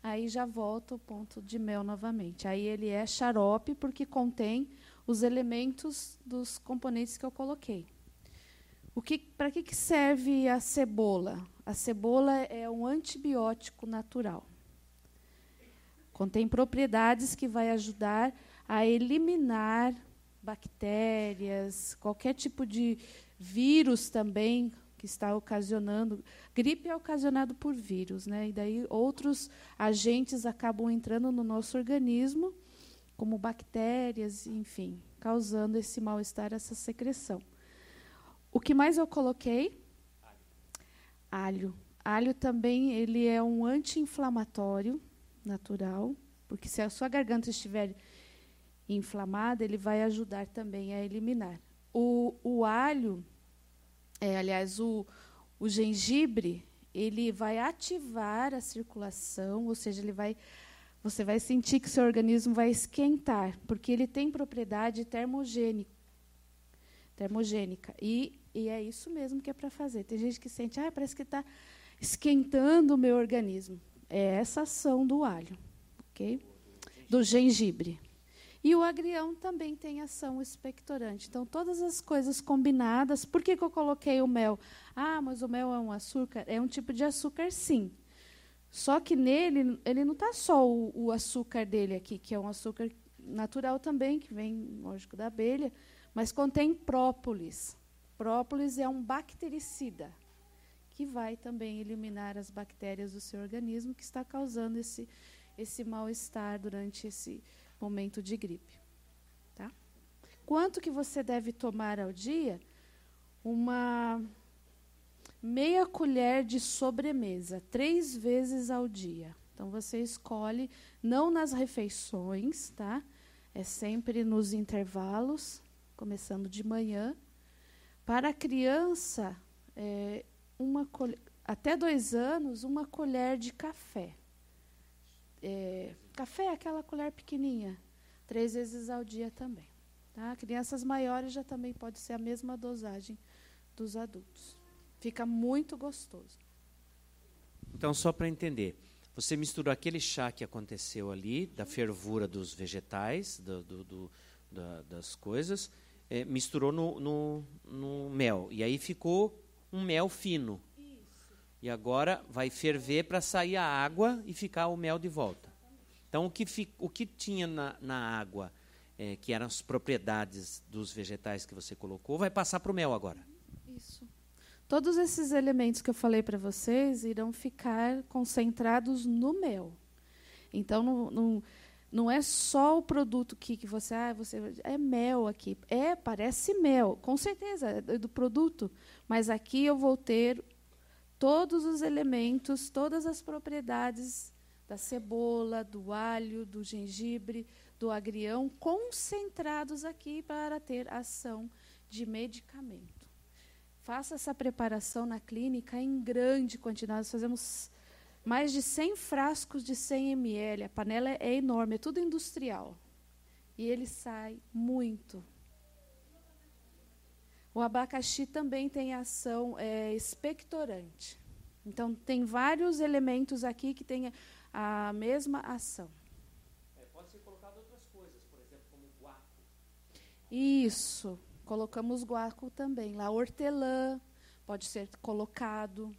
aí já volta o ponto de mel novamente. Aí ele é xarope porque contém os elementos dos componentes que eu coloquei. O que, para que, que serve a cebola? A cebola é um antibiótico natural. Contém propriedades que vai ajudar a eliminar bactérias, qualquer tipo de vírus também que está ocasionando. Gripe é ocasionado por vírus, né? E daí outros agentes acabam entrando no nosso organismo, como bactérias, enfim, causando esse mal-estar, essa secreção. O que mais eu coloquei? Alho. Alho também ele é um anti-inflamatório natural, porque se a sua garganta estiver inflamada, ele vai ajudar também a eliminar. O, o alho, é, aliás, o, o gengibre, ele vai ativar a circulação, ou seja, ele vai, você vai sentir que seu organismo vai esquentar, porque ele tem propriedade termogênica. termogênica e, e é isso mesmo que é para fazer. Tem gente que sente, ah, parece que está esquentando o meu organismo. É essa ação do alho, ok? Do gengibre. E o agrião também tem ação expectorante. Então, todas as coisas combinadas. Por que, que eu coloquei o mel? Ah, mas o mel é um açúcar? É um tipo de açúcar, sim. Só que nele, ele não está só o, o, açúcar dele aqui, que é um açúcar natural também, que vem, lógico, da abelha, mas contém própolis. Própolis é um bactericida que vai também eliminar as bactérias do seu organismo que está causando esse, esse mal-estar durante esse momento de gripe. Tá? Quanto que você deve tomar ao dia? Uma meia colher de sobremesa, três vezes ao dia. Então você escolhe, não nas refeições, tá? É sempre nos intervalos, começando de manhã. Para a criança, é, uma até dois anos, uma colher de café. É, café é aquela colher pequenininha, três vezes ao dia também. Tá? Crianças maiores já também pode ser a mesma dosagem dos adultos. Fica muito gostoso. Então, só para entender, você misturou aquele chá que aconteceu ali, da fervura dos vegetais, do, do, do da, das coisas, é, misturou no, no, no mel. E aí ficou um mel fino. Isso. E agora vai ferver para sair a água e ficar o mel de volta. Então, o que, fi, o que tinha na, na água, é, que eram as propriedades dos vegetais que você colocou, vai passar para o mel agora. Isso. Todos esses elementos que eu falei para vocês irão ficar concentrados no mel. Então, não, não, é só o produto que, que você, ah, você é mel aqui. É, parece mel, com certeza, é do produto. Mas aqui eu vou ter todos os elementos, todas as propriedades da cebola, do alho, do gengibre, do agrião, concentrados aqui para ter ação de medicamento. Faça essa preparação na clínica em grande quantidade. Nós fazemos mais de 100 frascos de 100 ml. A panela é enorme, é tudo industrial. E ele sai muito. O abacaxi também tem ação é, expectorante. Então, tem vários elementos aqui que têm a mesma ação. É, pode ser colocado outras coisas, por exemplo, como guaco. Isso, colocamos guaco também. Lá, hortelã pode ser colocado.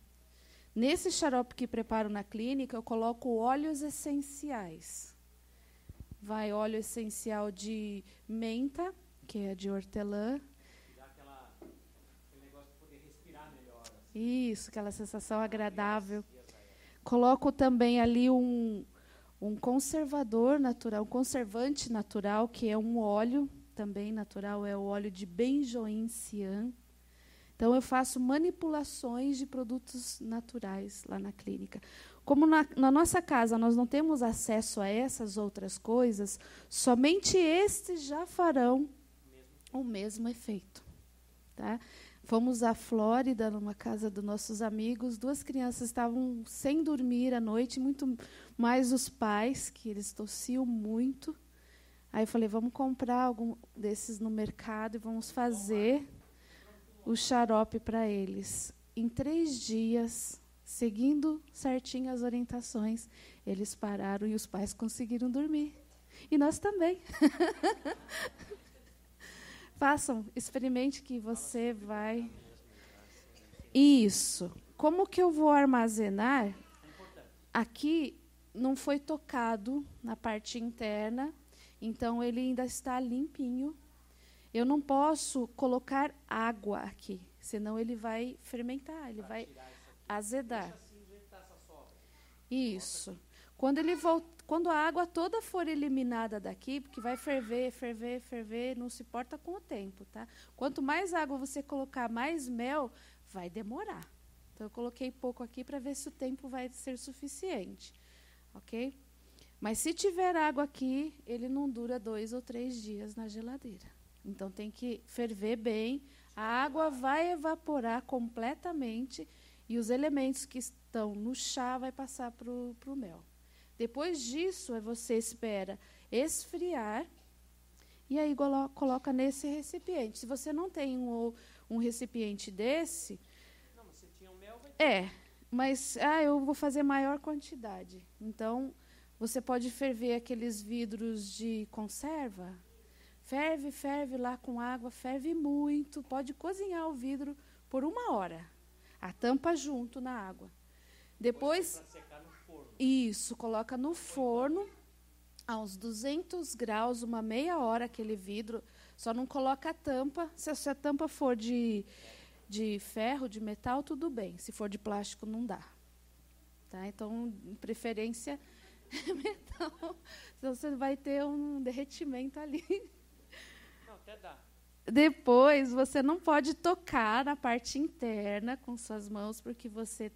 Nesse xarope que preparo na clínica, eu coloco óleos essenciais. Vai óleo essencial de menta, que é de hortelã. Aquela, aquele negócio de poder respirar melhor. Assim. Isso, aquela sensação agradável. Coloco também ali um, um conservador natural, um conservante natural, que é um óleo também natural, é o óleo de benjoim cian. Então, eu faço manipulações de produtos naturais lá na clínica. Como na, na, nossa casa nós não temos acesso a essas outras coisas, somente estes já farão o mesmo efeito. Tá? Fomos à Flórida, numa casa dos nossos amigos. Duas crianças estavam sem dormir à noite, muito mais os pais, que eles tossiam muito. Aí eu falei: vamos comprar algum desses no mercado e vamos fazer o xarope para eles. Em três dias, seguindo certinho as orientações, eles pararam e os pais conseguiram dormir. E nós também. Façam, experimente que você vai. Isso. Como que eu vou armazenar? Aqui não foi tocado na parte interna, então ele ainda está limpinho. Eu não posso colocar água aqui, senão ele vai fermentar, ele vai azedar. Isso. Quando ele voltar quando a água toda for eliminada daqui, porque vai ferver, ferver, ferver, não se importa com o tempo, tá? Quanto mais água você colocar, mais mel, vai demorar. Então eu coloquei pouco aqui para ver se o tempo vai ser suficiente, ok? Mas se tiver água aqui, ele não dura dois ou três dias na geladeira. Então tem que ferver bem. A água vai evaporar completamente e os elementos que estão no chá vai passar para o mel. Depois disso, você espera esfriar e aí coloca nesse recipiente. Se você não tem um, um recipiente desse. Não, mas você tinha um mel, vai É, mas ah, eu vou fazer maior quantidade. Então, você pode ferver aqueles vidros de conserva. Ferve, ferve lá com água, ferve muito. Pode cozinhar o vidro por uma hora. A tampa junto na água. Depois. Isso, coloca no forno. a uns 200 graus, uma meia hora aquele vidro. Só não coloca a tampa. Se, se a tampa for de, de ferro, de metal, tudo bem. Se for de plástico, não dá. Tá? Então, preferência metal. Senão você vai ter um derretimento ali. Depois, você não pode tocar na parte interna com suas mãos, porque você,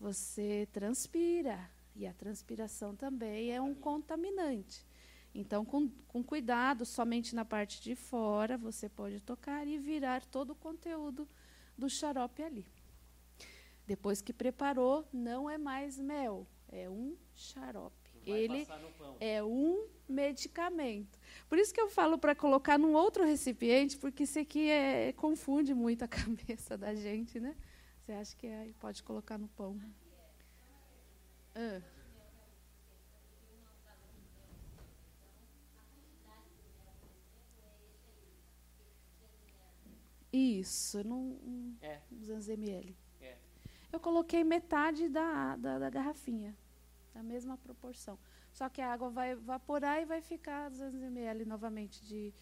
você transpira. E a transpiração também é um contaminante. Então, com, com cuidado, somente na parte de fora, você pode tocar e virar todo o conteúdo do xarope ali. Depois que preparou, não é mais mel, é um xarope. Ele é um medicamento. Por isso que eu falo para colocar num outro recipiente, porque isso aqui é, confunde muito a cabeça da gente, né? Você acha que é, pode colocar no pão. Ah. Isso, não, É. 200 ml. É. Eu coloquei metade da, da, da garrafinha, da mesma proporção. Só que a água vai evaporar e vai ficar 200 ml novamente de,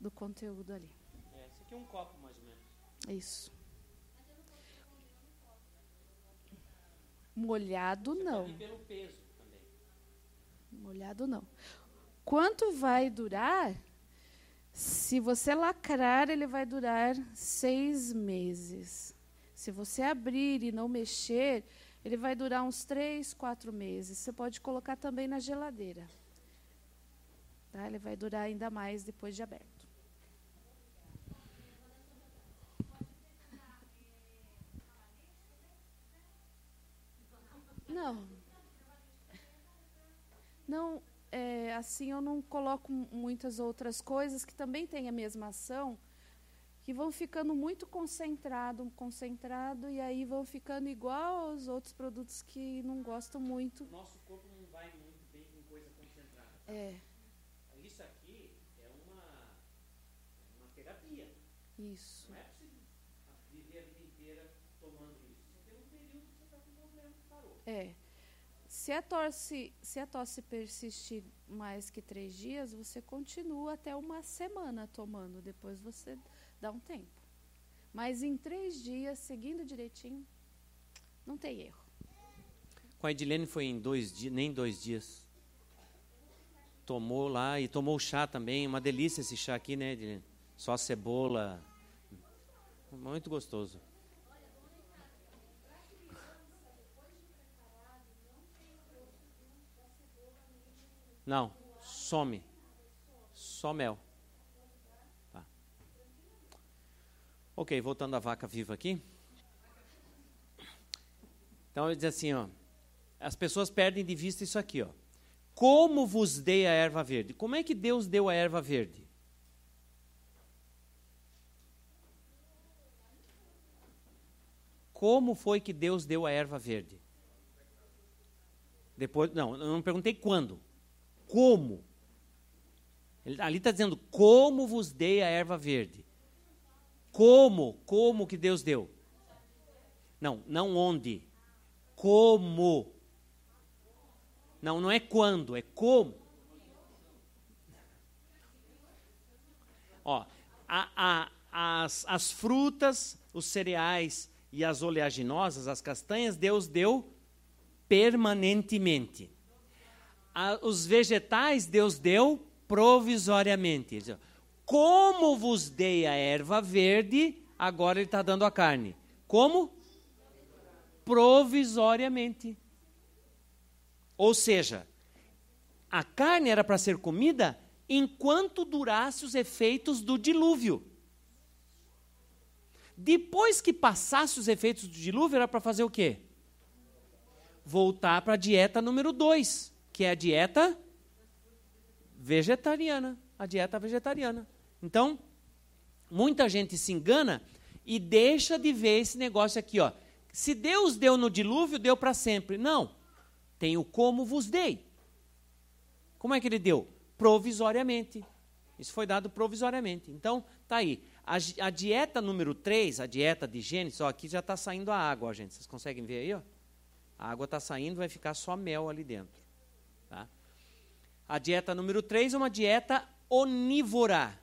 do conteúdo ali. É, esse aqui é um copo, mais ou menos. Isso. Molhado não. E pelo peso também. Molhado não. Quanto vai durar? Se você lacrar, ele vai durar seis meses. Se você abrir e não mexer, ele vai durar uns três, quatro meses. Você pode colocar também na geladeira. Tá? Ele vai durar ainda mais depois de aberto. Não. Não, é, assim eu não coloco muitas outras coisas que também têm a mesma ação, que vão ficando muito concentrado, concentrado, e aí vão ficando igual aos outros produtos que não gostam muito. Nosso corpo não vai muito bem com coisa concentrada. É, Isso aqui é uma, uma terapia. isso. Não é você viver a vida inteira tomando isso. Você tem um período que você está com problema que parou. É. Se a, tosse, se a tosse persistir mais que três dias, você continua até uma semana tomando, depois você dá um tempo. Mas em três dias, seguindo direitinho, não tem erro. Com a Edilene foi em dois dias, nem dois dias. Tomou lá e tomou chá também. Uma delícia esse chá aqui, né, Edilene? Só cebola. Muito gostoso. Não, some. Só mel. Tá. Ok, voltando à vaca viva aqui. Então ele diz assim, ó. As pessoas perdem de vista isso aqui, ó. Como vos dei a erva verde? Como é que Deus deu a erva verde? Como foi que Deus deu a erva verde? Depois, não, eu não perguntei quando. Como? Ele, ali está dizendo como vos dei a erva verde. Como? Como que Deus deu? Não, não onde. Como? Não, não é quando, é como. Ó, a, a, as, as frutas, os cereais e as oleaginosas, as castanhas, Deus deu permanentemente. A, os vegetais, Deus deu provisoriamente. Como vos dei a erva verde, agora Ele está dando a carne. Como? Provisoriamente. Ou seja, a carne era para ser comida enquanto durasse os efeitos do dilúvio. Depois que passasse os efeitos do dilúvio, era para fazer o quê? Voltar para a dieta número 2, que é a dieta vegetariana. A dieta vegetariana. Então, muita gente se engana e deixa de ver esse negócio aqui, ó. Se Deus deu no dilúvio, deu para sempre. Não. Tem o como vos dei. Como é que ele deu? Provisoriamente. Isso foi dado provisoriamente. Então, tá aí. A, a dieta número 3, a dieta de Gênesis, ó, aqui já está saindo a água, ó, gente. Vocês conseguem ver aí? Ó? A água está saindo, vai ficar só mel ali dentro. Tá? A dieta número 3 é uma dieta onívora.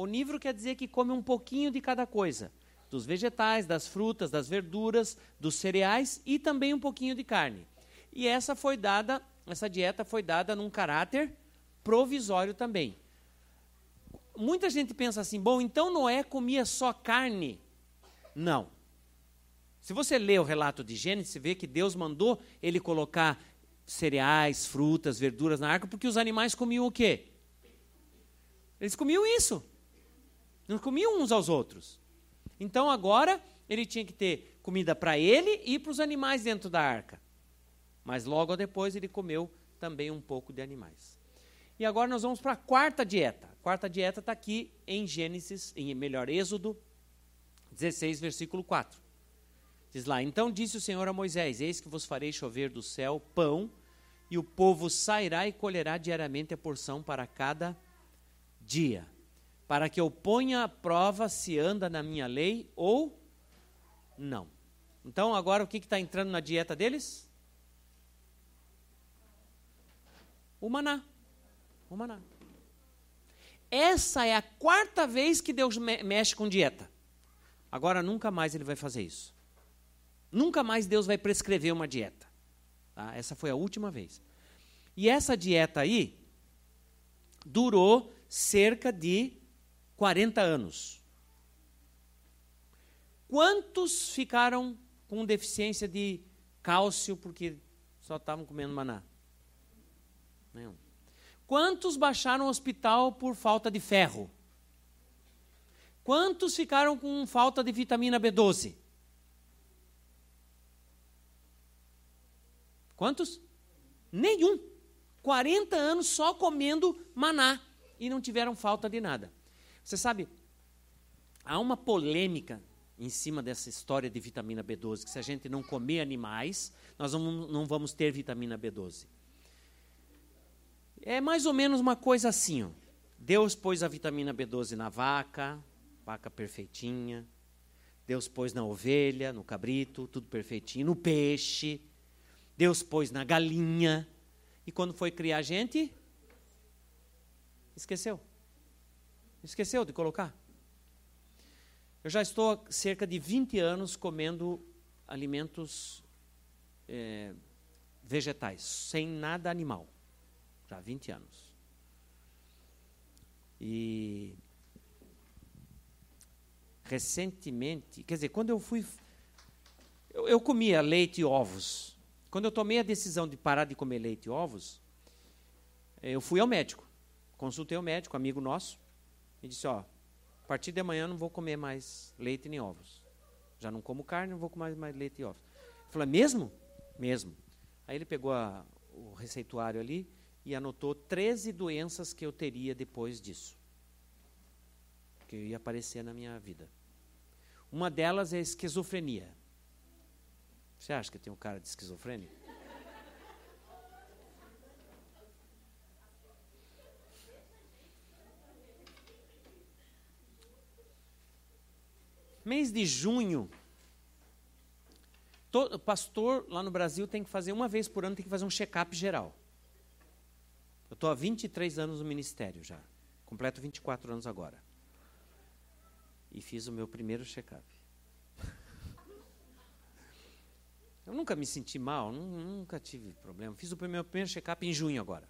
Onívoro quer dizer que come um pouquinho de cada coisa. Dos vegetais, das frutas, das verduras, dos cereais e também um pouquinho de carne. E essa foi dada, essa dieta foi dada num caráter provisório também. Muita gente pensa assim, bom, então Noé comia só carne? Não. Se você lê o relato de Gênesis, você vê que Deus mandou ele colocar cereais, frutas, verduras na arca, porque os animais comiam o quê? Eles comiam isso. Não comiam uns aos outros. Então agora ele tinha que ter comida para ele e para os animais dentro da arca. Mas logo depois ele comeu também um pouco de animais. E agora nós vamos para a quarta dieta. A quarta dieta está aqui em Gênesis, em melhor, Êxodo 16, versículo 4. Diz lá: Então disse o Senhor a Moisés: Eis que vos farei chover do céu pão, e o povo sairá e colherá diariamente a porção para cada dia, para que eu ponha à prova se anda na minha lei ou não. Então, agora o que está entrando na dieta deles? O maná. O maná. Essa é a quarta vez que Deus mexe com dieta. Agora nunca mais ele vai fazer isso. Nunca mais Deus vai prescrever uma dieta. Tá? Essa foi a última vez. E essa dieta aí durou cerca de 40 anos. Quantos ficaram com deficiência de cálcio porque só estavam comendo maná? Nenhum. Quantos baixaram ao hospital por falta de ferro? Quantos ficaram com falta de vitamina B12? Quantos? Nenhum. 40 anos só comendo maná e não tiveram falta de nada. Você sabe, há uma polêmica em cima dessa história de vitamina B12, que se a gente não comer animais, nós não, vamos ter vitamina B12. É mais ou menos uma coisa assim. Ó. Deus pôs a vitamina B12 na vaca, vaca perfeitinha. Deus pôs na ovelha, no cabrito, tudo perfeitinho. No peixe. Deus pôs na galinha. E quando foi criar a gente, esqueceu. Esqueceu de colocar. Eu já estou há cerca de 20 anos comendo alimentos é, vegetais, sem nada animal. Já há 20 anos. E recentemente, quer dizer, quando eu fui. Eu, eu comia leite e ovos. Quando eu tomei a decisão de parar de comer leite e ovos, eu fui ao médico. Consultei o médico, amigo nosso, e disse: Ó, a partir de amanhã não vou comer mais leite nem ovos. Já não como carne, não vou comer mais leite e ovos. Eu falei: Mesmo? Mesmo. Aí ele pegou a, o receituário ali e anotou 13 doenças que eu teria depois disso. Que ia aparecer na minha vida. Uma delas é a esquizofrenia. Você acha que tem um cara de esquizofrênia? Mês de junho, todo pastor lá no Brasil tem que fazer uma vez por ano, tem que fazer um check-up geral. Eu estou há 23 anos no ministério já. Completo 24 anos agora. E fiz o meu primeiro check-up. Eu nunca me senti mal, nunca tive problema. Fiz o meu primeiro check-up em junho agora.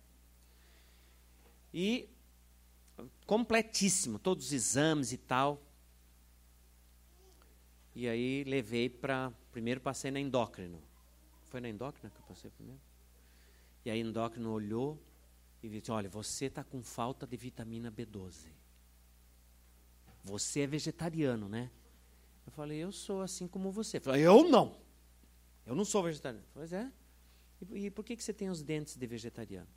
E completíssimo, todos os exames e tal. E aí levei para. Primeiro passei na endócrino. Foi na endócrina que eu passei primeiro? E aí a endócrino olhou e disse: Olha, você está com falta de vitamina B12. Você é vegetariano, né? Eu falei: Eu sou assim como você. Eu falei: Eu não. Eu não sou vegetariano. Pois é. E, e por que, que você tem os dentes de vegetariano?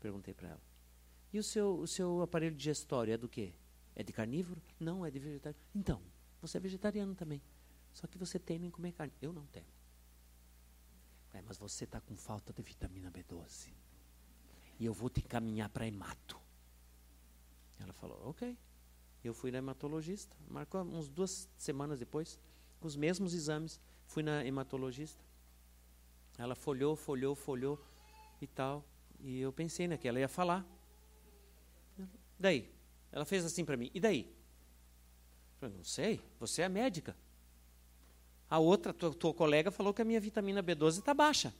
Perguntei para ela. E o seu, o seu aparelho digestório é do quê? É de carnívoro? Não, é de vegetariano. Então, você é vegetariano também. Só que você teme em comer carne. Eu não temo. É, mas você está com falta de vitamina B12 e eu vou te encaminhar para hemato. Ela falou, ok. Eu fui na hematologista, marcou uns duas semanas depois, com os mesmos exames, fui na hematologista. Ela folhou, folhou, folhou e tal. E eu pensei que ela ia falar. Daí? Ela fez assim para mim. E daí? Eu não sei, você é médica. A outra, tua, tua colega, falou que a minha vitamina B12 está baixa.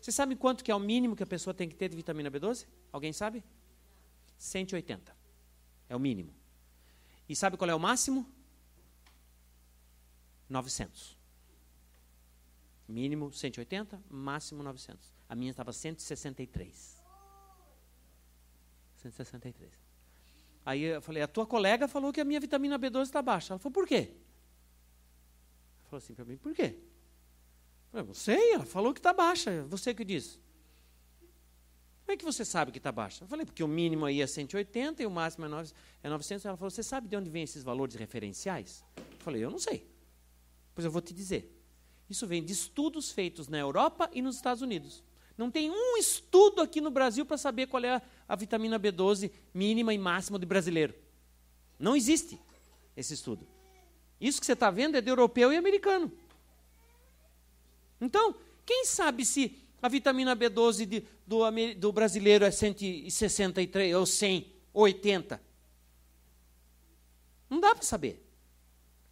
Você sabe quanto que é o mínimo que a pessoa tem que ter de vitamina B12? Alguém sabe? 180. É o mínimo. E sabe qual é o máximo? 900. Mínimo 180, máximo 900. A minha estava 163. 163. Aí eu falei, a tua colega falou que a minha vitamina B12 está baixa. Ela falou, por quê? Ela falou assim para mim, por quê? Eu falei, não sei, ela falou que está baixa. Você que disse. Como é que você sabe que está baixa? Eu falei, porque o mínimo aí é 180 e o máximo é 900. É Ela falou, você sabe de onde vêm esses valores referenciais? Eu falei, eu não sei. Pois eu vou te dizer. Isso vem de estudos feitos na Europa e nos Estados Unidos. Não tem um estudo aqui no Brasil para saber qual é a, a, vitamina B12 mínima e máxima do brasileiro. Não existe esse estudo. Isso que você está vendo é de europeu e americano. Então, quem sabe se a vitamina B12 de, do, do, brasileiro é 163 ou 100 ou 80? Não dá para saber.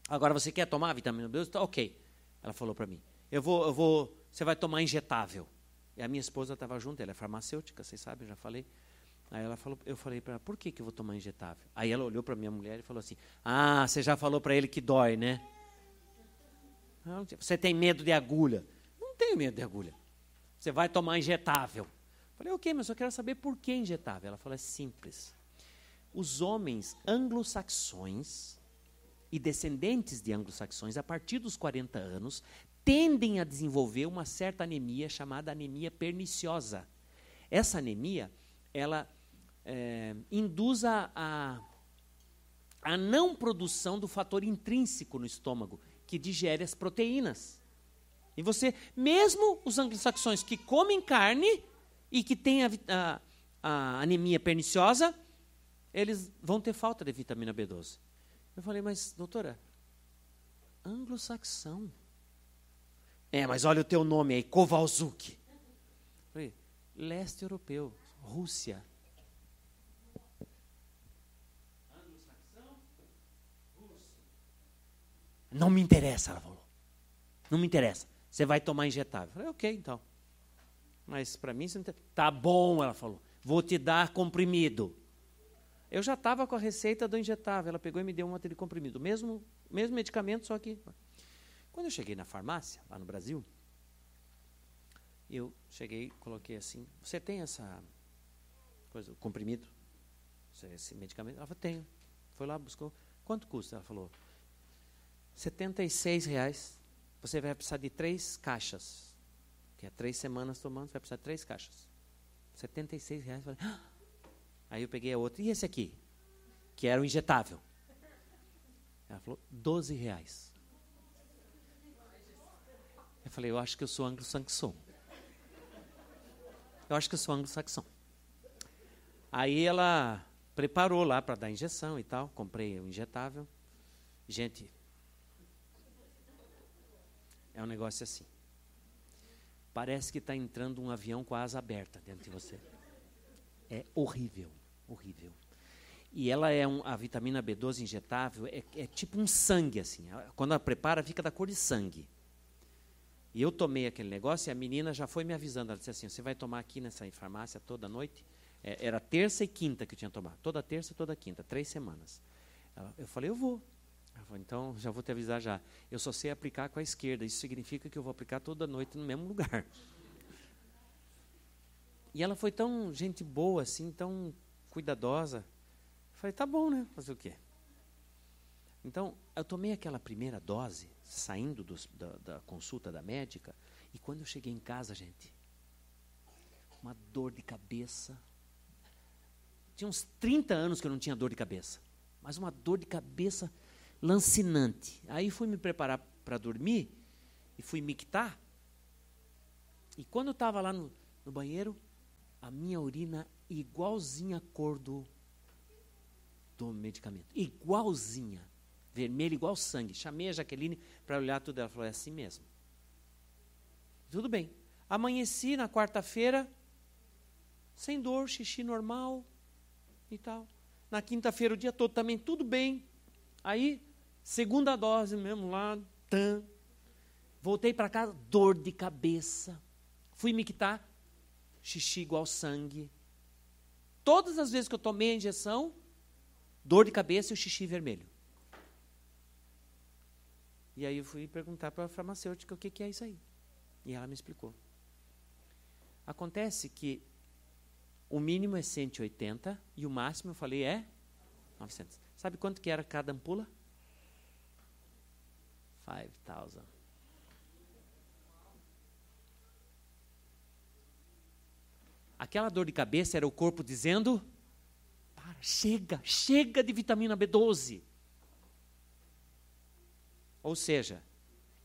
Agora, você quer tomar a vitamina B12? Tá, ok. Ela falou para mim. Eu vou, eu vou, você vai tomar injetável. E a minha esposa estava junto, ela é farmacêutica, vocês sabem, já falei. Aí ela falou, eu falei para ela, por que, que eu vou tomar injetável? Aí ela olhou para minha mulher e falou assim: Ah, você já falou para ele que dói, né? Você tem medo de agulha? Não tenho medo de agulha. Você vai tomar injetável. Eu falei, ok, mas eu quero saber por que injetável. Ela falou, é simples. Os homens anglo-saxões e descendentes de anglo-saxões, a partir dos 40 anos, tendem a desenvolver uma certa anemia chamada anemia perniciosa. Essa anemia, ela é, induz a, a, a não produção do fator intrínseco no estômago, que digere as proteínas. E você, mesmo os anglo-saxões que comem carne e que têm a, a, a anemia perniciosa, eles vão ter falta de vitamina B12. Eu falei, mas doutora, anglo-saxão. É, mas olha o teu nome aí, Kowalczuk. Falei, leste europeu, Rússia. Não me interessa, ela falou. Não me interessa. Você vai tomar injetável. Eu falei, ok, então. Mas para mim, você não tem... tá bom, ela falou. Vou te dar comprimido. Eu já estava com a receita do injetável. Ela pegou e me deu um monte de comprimido. Mesmo, mesmo medicamento, só que. Quando eu cheguei na farmácia, lá no Brasil, eu cheguei coloquei assim: Você tem essa coisa, comprimido? Esse medicamento? Ela falou: Tenho. Foi lá, buscou. Quanto custa? Ela falou: 76 reais. Você vai precisar de três caixas. Que é três semanas tomando, você vai precisar de três caixas. 76 reais. Falei, ah! Aí eu peguei a outra. E esse aqui? Que era o injetável. Ela falou, 12 reais. Eu falei, eu acho que eu sou anglo-saxão. Eu acho que eu sou anglo-saxão. Aí ela preparou lá para dar injeção e tal. Comprei o injetável. Gente, é um negócio assim. Parece que está entrando um avião com a asa aberta dentro de você. É horrível, horrível. E ela é um, a vitamina B12 injetável, é, é tipo um sangue, assim. Quando ela prepara, fica da cor de sangue. E eu tomei aquele negócio e a menina já foi me avisando. Ela disse assim: você vai tomar aqui nessa farmácia toda noite? É, era terça e quinta que eu tinha tomar. Toda terça toda quinta, três semanas. Ela, eu falei: eu vou. Ela falou, então já vou te avisar já. Eu só sei aplicar com a esquerda. Isso significa que eu vou aplicar toda noite no mesmo lugar. E ela foi tão gente boa, assim, tão cuidadosa. Eu falei, tá bom, né? Fazer o quê? Então, eu tomei aquela primeira dose, saindo dos, da, da consulta da médica, e quando eu cheguei em casa, gente, uma dor de cabeça. Tinha uns 30 anos que eu não tinha dor de cabeça, mas uma dor de cabeça lancinante. Aí fui me preparar para dormir e fui mictar. E quando eu estava lá no, no banheiro, a minha urina igualzinha a cor do, do medicamento. Igualzinha. Vermelho, igual sangue. Chamei a Jaqueline para olhar tudo. Ela falou: é assim mesmo. Tudo bem. Amanheci na quarta-feira, sem dor, xixi normal e tal. Na quinta-feira, o dia todo também, tudo bem. Aí, segunda dose mesmo lá, tan. Voltei para casa, dor de cabeça. Fui me quitar, xixi igual sangue. Todas as vezes que eu tomei a injeção, dor de cabeça e o xixi vermelho. E aí eu fui perguntar para a farmacêutica o que, que é isso aí. E ela me explicou. Acontece que o mínimo é 180 e o máximo, eu falei, é 900. Sabe quanto que era cada ampula? 5,000. Aquela dor de cabeça era o corpo dizendo: para, chega, chega de vitamina B12. Ou seja,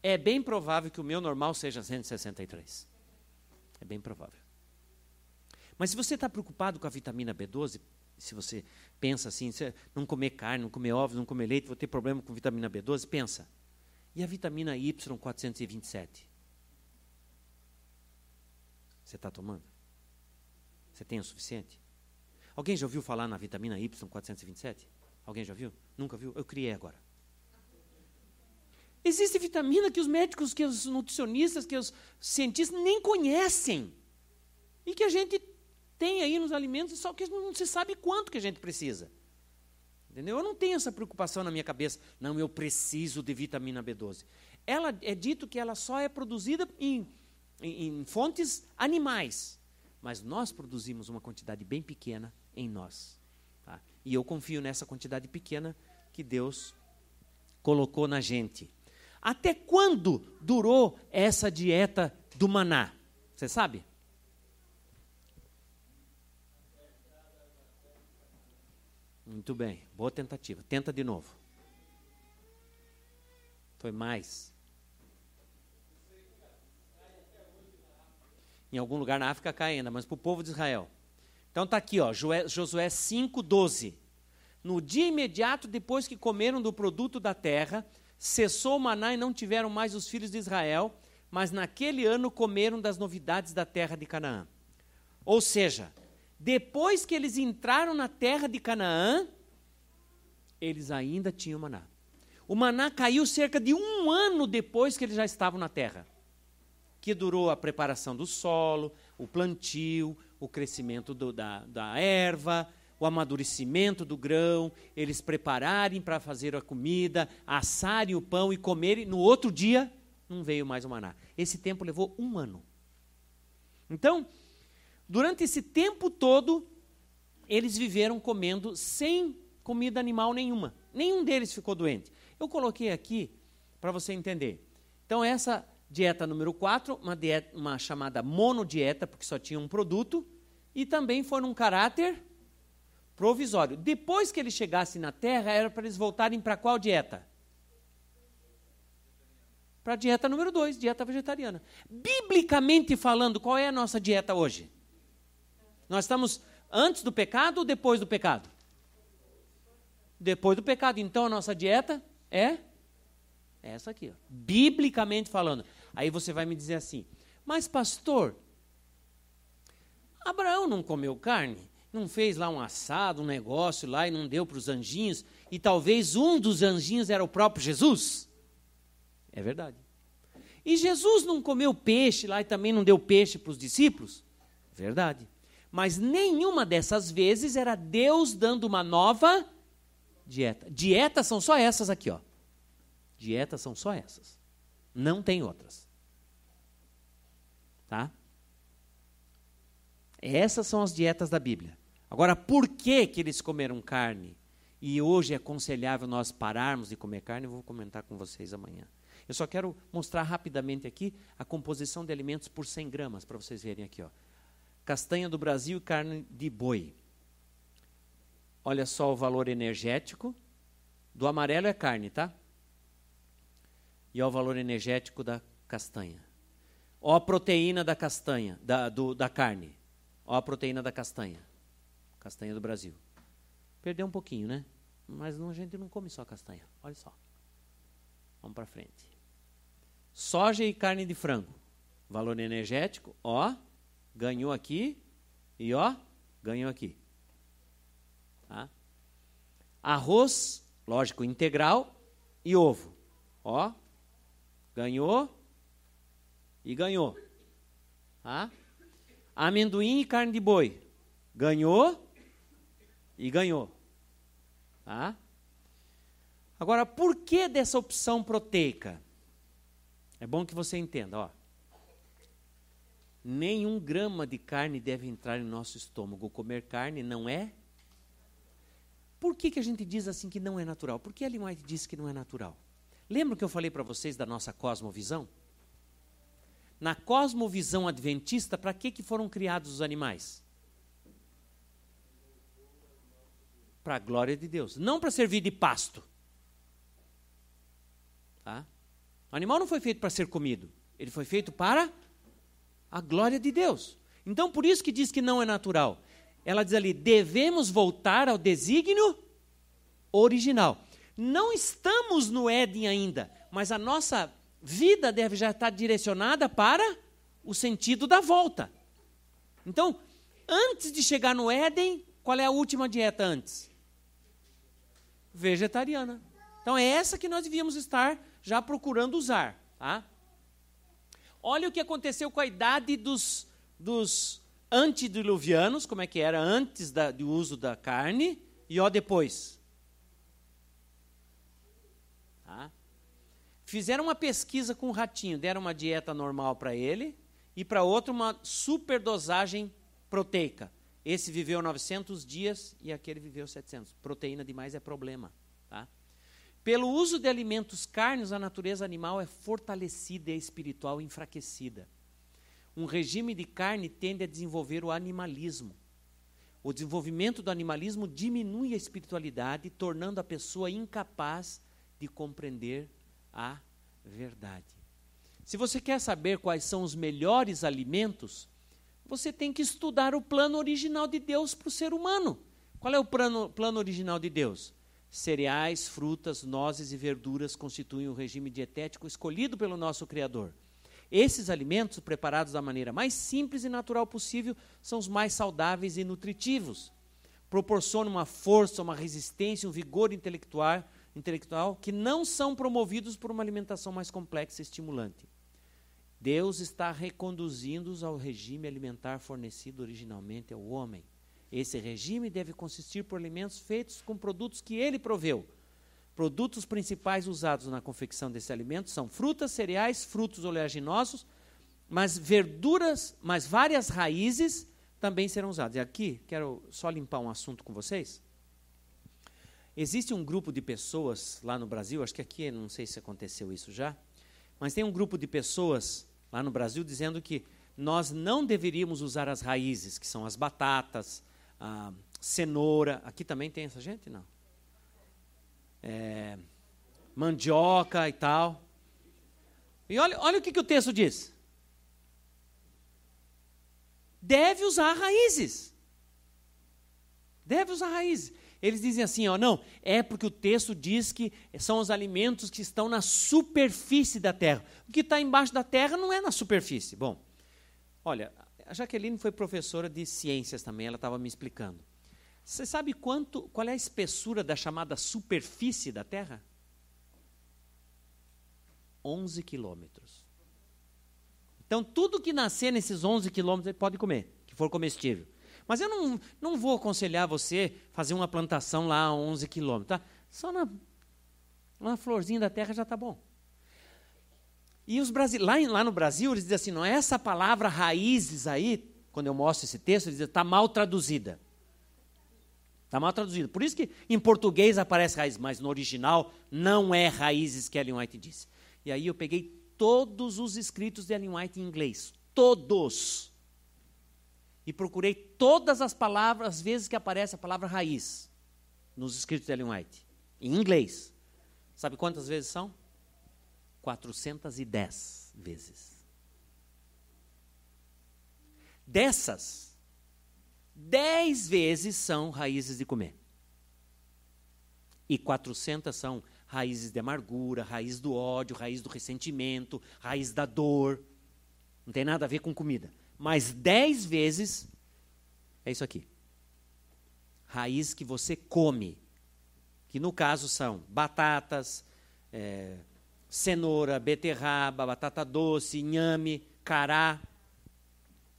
é bem provável que o meu normal seja 163. É bem provável. Mas se você está preocupado com a vitamina B12, se você pensa assim, se não comer carne, não comer ovos, não comer leite, vou ter problema com vitamina B12, pensa. E a vitamina Y427? Você está tomando? Você tem o suficiente? Alguém já ouviu falar na vitamina Y427? Alguém já viu? Nunca viu? Eu criei agora. Existe vitamina que os médicos, que os nutricionistas, que os cientistas nem conhecem. E que a gente tem aí nos alimentos, só que não se sabe quanto que a gente precisa. Entendeu? Eu não tenho essa preocupação na minha cabeça. Não, eu preciso de vitamina B12. Ela é dito que ela só é produzida em, em, em fontes animais. Mas nós produzimos uma quantidade bem pequena em nós. Tá? E eu confio nessa quantidade pequena que Deus colocou na gente. Até quando durou essa dieta do maná? Você sabe? Muito bem, boa tentativa. Tenta de novo. Foi mais. Em algum lugar na África cai ainda, mas para o povo de Israel. Então está aqui, ó, Josué 5,12. No dia imediato depois que comeram do produto da terra, cessou o maná e não tiveram mais os filhos de Israel, mas naquele ano comeram das novidades da terra de Canaã. Ou seja, depois que eles entraram na terra de Canaã, eles ainda tinham maná. O maná caiu cerca de um ano depois que eles já estavam na terra, que durou a preparação do solo, o plantio, o crescimento do, da, da erva, o amadurecimento do grão, eles prepararem para fazer a comida, assarem o pão e comerem. No outro dia, não veio mais o maná. Esse tempo levou um ano. Então, Durante esse tempo todo, eles viveram comendo sem comida animal nenhuma. Nenhum deles ficou doente. Eu coloquei aqui para você entender. Então, essa dieta número 4, uma, dieta, uma chamada monodieta, porque só tinha um produto, e também foi num caráter provisório. Depois que eles chegassem na Terra, era para eles voltarem para qual dieta? Para a dieta número 2, dieta vegetariana. Biblicamente falando, qual é a nossa dieta hoje? Nós estamos antes do pecado ou depois do pecado? Depois do pecado. Então a nossa dieta é essa aqui, ó. biblicamente falando. Aí você vai me dizer assim: Mas, pastor, Abraão não comeu carne? Não fez lá um assado, um negócio lá e não deu para os anjinhos? E talvez um dos anjinhos era o próprio Jesus? É verdade. E Jesus não comeu peixe lá e também não deu peixe para os discípulos? Verdade. Mas nenhuma dessas vezes era Deus dando uma nova dieta. Dietas são só essas aqui, ó. Dietas são só essas. Não tem outras. Tá? Essas são as dietas da Bíblia. Agora, por que, que eles comeram carne? E hoje é aconselhável nós pararmos de comer carne, eu vou comentar com vocês amanhã. Eu só quero mostrar rapidamente aqui a composição de alimentos por 100 gramas, para vocês verem aqui. Ó castanha do Brasil e carne de boi. Olha só o valor energético. Do amarelo é carne, tá? E olha o valor energético da castanha. Ó a proteína da castanha, da, do, da carne. Ó a proteína da castanha. Castanha do Brasil. Perdeu um pouquinho, né? Mas não, a gente não come só castanha. Olha só. Vamos para frente. Soja e carne de frango. Valor energético, ó ganhou aqui E ó, ganhou aqui. Tá? Arroz, lógico, integral e ovo. Ó, ganhou e ganhou. Tá? Amendoim e carne de boi. Ganhou e ganhou. Tá? Agora, por que dessa opção proteica? É bom que você entenda, ó. Nenhum grama de carne deve entrar em nosso estômago. Comer carne não é. Por que, que a gente diz assim que não é natural? Por que Ellen White disse que não é natural? Lembra que eu falei para vocês da nossa cosmovisão? Na cosmovisão adventista, para que, que foram criados os animais? Para a glória de Deus. Não para servir de pasto. Tá? O animal não foi feito para ser comido. Ele foi feito para a glória de Deus. Então, por isso que diz que não é natural. Ela diz ali: devemos voltar ao desígnio original. Não estamos no Éden ainda, mas a nossa vida deve já estar direcionada para o sentido da volta. Então, antes de chegar no Éden, qual é a última dieta antes? Vegetariana. Então, é essa que nós devíamos estar já procurando usar. Tá? Olha o que aconteceu com a idade dos, dos antediluvianos, como é que era antes da, do uso da carne, e ó depois. Tá? Fizeram uma pesquisa com o ratinho, deram uma dieta normal para ele, e para outro uma superdosagem proteica. Esse viveu 900 dias e aquele viveu 700. Proteína demais é problema. Tá? Pelo uso de alimentos carnes, a natureza animal é fortalecida e espiritual enfraquecida. Um regime de carne tende a desenvolver o animalismo. O desenvolvimento do animalismo diminui a espiritualidade, tornando a pessoa incapaz de compreender a verdade. Se você quer saber quais são os melhores alimentos, você tem que estudar o plano original de Deus para o ser humano. Qual é o plano, plano original de Deus? Cereais, frutas, nozes e verduras constituem o regime dietético escolhido pelo nosso Criador. Esses alimentos, preparados da maneira mais simples e natural possível, são os mais saudáveis e nutritivos. Proporcionam uma força, uma resistência, um vigor intelectual, intelectual que não são promovidos por uma alimentação mais complexa e estimulante. Deus está reconduzindo-os ao regime alimentar fornecido originalmente ao homem. Esse regime deve consistir por alimentos feitos com produtos que ele proveu. Produtos principais usados na confecção desse alimento são frutas, cereais, frutos oleaginosos, mas verduras, mas várias raízes também serão usadas. E aqui, quero só limpar um assunto com vocês. Existe um grupo de pessoas lá no Brasil, acho que aqui, não sei se aconteceu isso já, mas tem um grupo de pessoas lá no Brasil dizendo que nós não deveríamos usar as raízes, que são as batatas, a cenoura. Aqui também tem essa gente? Não. É, mandioca e tal. E olha, olha o que, que o texto diz. Deve usar raízes. Deve usar raízes. Eles dizem assim, ó, não, é porque o texto diz que são os alimentos que estão na superfície da terra. O que está embaixo da terra não é na superfície. Bom, olha, a Jaqueline foi professora de ciências também, ela estava me explicando. Você sabe quanto, qual é a espessura da chamada superfície da Terra? 11 quilômetros. Então, tudo que nascer nesses 11 quilômetros, pode comer, que for comestível. Mas eu não, não vou aconselhar você fazer uma plantação lá a 11 quilômetros. Tá? Só na, na florzinha da terra já está bom. E os brasile... lá, lá no Brasil, eles dizem assim: não, essa palavra raízes aí, quando eu mostro esse texto, eles dizem está mal traduzida. Está mal traduzida. Por isso que em português aparece raiz, mas no original não é raízes que Ellen White disse. E aí eu peguei todos os escritos de Ellen White em inglês. Todos. E procurei todas as palavras, as vezes que aparece a palavra raiz nos escritos de Ellen White. Em inglês. Sabe quantas vezes são? 410 vezes. Dessas, 10 vezes são raízes de comer. E 400 são raízes de amargura, raiz do ódio, raiz do ressentimento, raiz da dor. Não tem nada a ver com comida. Mas 10 vezes É isso aqui. Raiz que você come. Que no caso são batatas, é, cenoura, beterraba, batata doce, inhame, cará.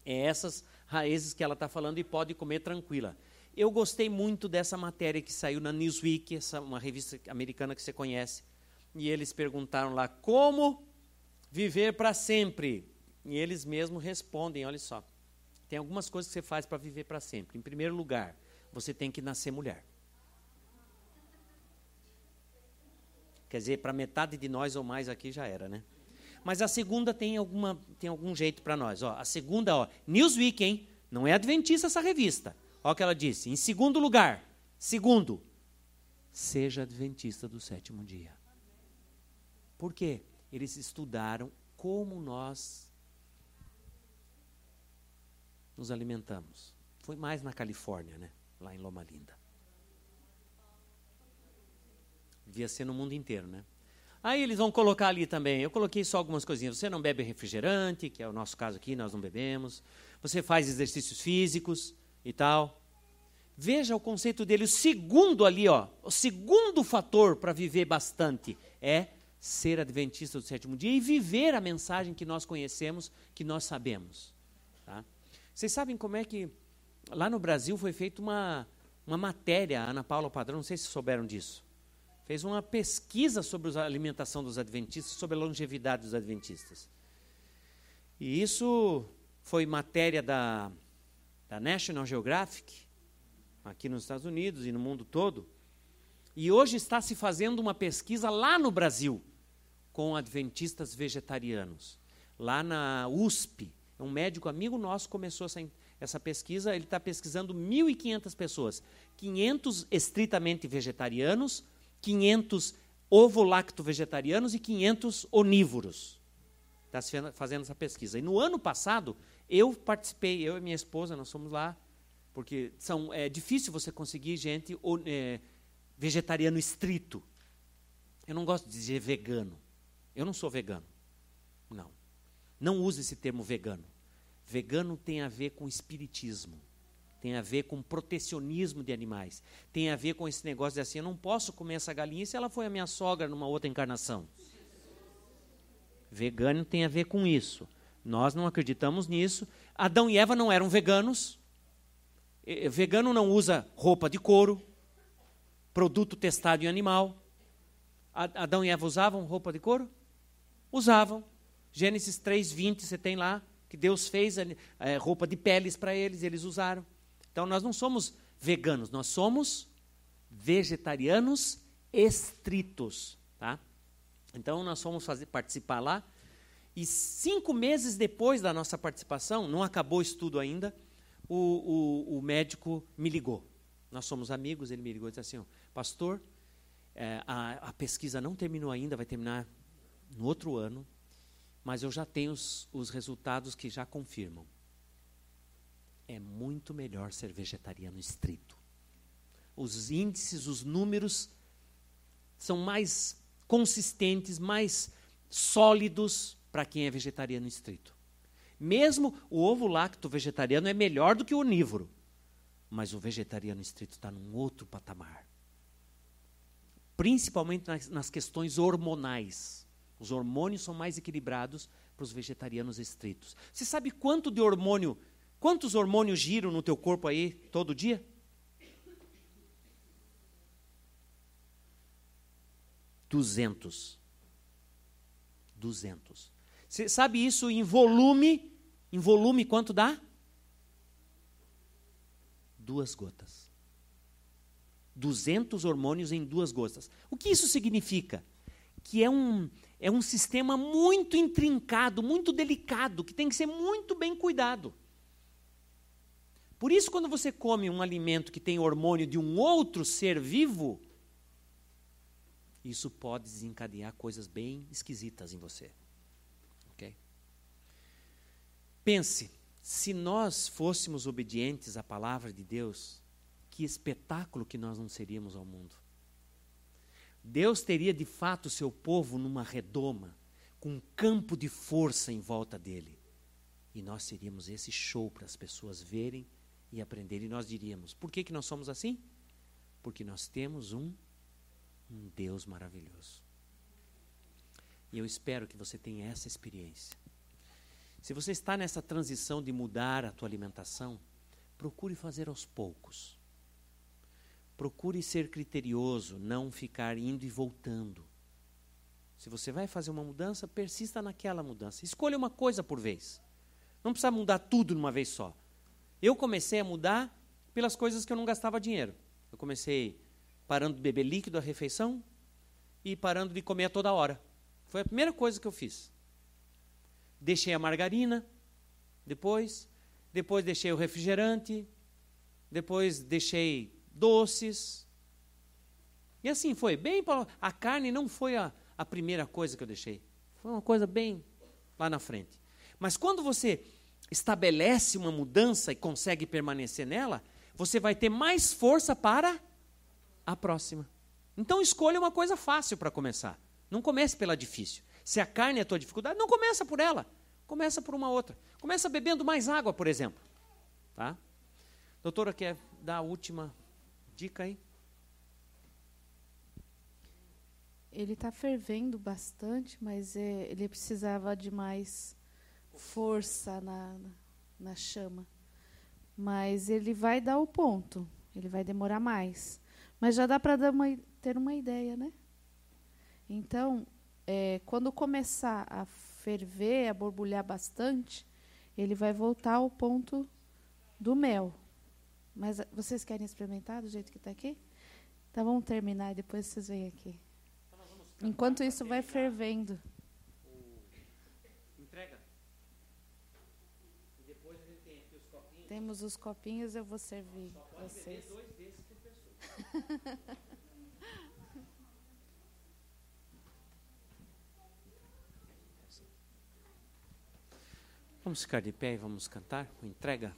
É essas raízes que ela está falando e pode comer tranquila. Eu gostei muito dessa matéria que saiu na Newsweek, essa, uma revista americana que você conhece. E eles perguntaram lá como viver para sempre. E eles mesmos respondem: olha só, tem algumas coisas que você faz para viver para sempre. Em primeiro lugar, você tem que nascer mulher. Quer dizer, para metade de nós ou mais aqui já era, né? Mas a segunda tem, alguma, tem algum jeito para nós. Ó, a segunda, ó, Newsweek, hein? Não é adventista essa revista. Olha o que ela disse. Em segundo lugar, segundo, seja adventista do sétimo dia. Por quê? Eles estudaram como nós nos alimentamos. Foi mais na Califórnia, né? Lá em Loma Linda. Devia ser no mundo inteiro, né? Aí eles vão colocar ali também. Eu coloquei só algumas coisinhas. Você não bebe refrigerante, que é o nosso caso aqui, nós não bebemos. Você faz exercícios físicos e tal. Veja o conceito dele. O segundo ali, ó, o segundo fator para viver bastante é ser adventista do sétimo dia e viver a mensagem que nós conhecemos, que nós sabemos. Tá? Vocês sabem como é que lá no Brasil foi feita uma, uma matéria, a Ana Paula Padrão, não sei se souberam disso. Fez uma pesquisa sobre a alimentação dos adventistas, sobre a longevidade dos adventistas. E isso foi matéria da, da National Geographic, aqui nos Estados Unidos e no mundo todo. E hoje está se fazendo uma pesquisa lá no Brasil com adventistas vegetarianos. Lá na USP, um médico amigo nosso começou essa, essa pesquisa, ele está pesquisando 1.500 pessoas, 500 estritamente vegetarianos, 500 ovo-lacto-vegetarianos e 500 onívoros. Está fazendo essa pesquisa. E no ano passado, eu participei, eu e minha esposa, nós fomos lá porque são, é difícil você conseguir gente é, vegetariano estrito. Eu não gosto de dizer vegano. Eu não sou vegano. Não. Não use esse termo vegano. Vegano tem a ver com espiritismo. Tem a ver com protecionismo de animais. Tem a ver com esse negócio de assim, eu não posso comer essa galinha se ela foi a minha sogra numa outra encarnação. Vegano tem a ver com isso. Nós não acreditamos nisso. Adão e Eva não eram veganos. Vegano não usa roupa de couro, produto testado em animal. Adão e Eva usavam roupa de couro? Usavam. Gênesis 3:20 você tem lá que Deus fez é, roupa de peles para eles, eles usaram. Então nós não somos veganos, nós somos vegetarianos estritos, tá? Então nós fomos fazer, participar lá e cinco meses depois da nossa participação, não acabou o estudo ainda, o, o, o médico me ligou. Nós somos amigos, ele me ligou e disse assim, pastor, é, a, a, pesquisa não terminou ainda, vai terminar no outro ano, mas eu já tenho os, os resultados que já confirmam. É muito melhor ser vegetariano estrito. Os índices, os números são mais consistentes, mais sólidos para quem é vegetariano estrito. Mesmo o ovo lacto vegetariano é melhor do que o onívoro. Mas o vegetariano estrito está num outro patamar. Principalmente nas, nas questões hormonais. Os hormônios são mais equilibrados para os vegetarianos estritos. Você sabe quanto de hormônio, quantos hormônios giram no teu corpo aí todo dia? Duzentos. Duzentos. Você sabe isso em volume em volume, quanto dá? Duas gotas. 200 hormônios em duas gotas. O que isso significa? Que é um, é um sistema muito intrincado, muito delicado, que tem que ser muito bem cuidado. Por isso, quando você come um alimento que tem hormônio de um outro ser vivo, isso pode desencadear coisas bem esquisitas em você. Pense, se nós fôssemos obedientes à palavra de Deus, que espetáculo que nós não seríamos ao mundo. Deus teria de fato seu povo numa redoma, com um campo de força em volta dele. E nós seríamos esse show para as pessoas verem e aprender. E nós diríamos: por que, que nós somos assim? Porque nós temos um, um Deus maravilhoso. E eu espero que você tenha essa experiência. Se você está nessa transição de mudar a tua alimentação, procure fazer aos poucos. Procure ser criterioso, não ficar indo e voltando. Se você vai fazer uma mudança, persista naquela mudança. Escolha uma coisa por vez. Não precisa mudar tudo numa vez só. Eu comecei a mudar pelas coisas que eu não gastava dinheiro. Eu comecei parando de beber líquido à refeição e parando de comer a toda hora. Foi a primeira coisa que eu fiz. Deixei a margarina, depois, depois deixei o refrigerante, depois deixei doces. E assim foi, bem a carne não foi a, a primeira coisa que eu deixei. Foi uma coisa bem lá na frente. Mas quando você estabelece uma mudança e consegue permanecer nela, você vai ter mais força para a próxima. Então escolha uma coisa fácil para começar. Não comece pela difícil. Se a carne é a tua dificuldade, não começa por ela. Começa por uma outra. Começa bebendo mais água, por exemplo. Tá? Doutora, quer dar a última dica aí? Ele está fervendo bastante, mas é, ele precisava de mais força na, na chama. Mas ele vai dar o ponto. Ele vai demorar mais. Mas já dá para ter uma ideia, né? Então, é, quando começar a ferver, a borbulhar bastante, ele vai voltar ao ponto do mel. Mas vocês querem experimentar do jeito que está aqui? Então vamos terminar e depois vocês vêm aqui. Enquanto isso vai fervendo. Entrega. E depois a gente tem aqui os copinhos. Temos os copinhos, eu vou servir Só pode vocês. dois desses por pessoa. Vamos ficar de pé e vamos cantar com entrega.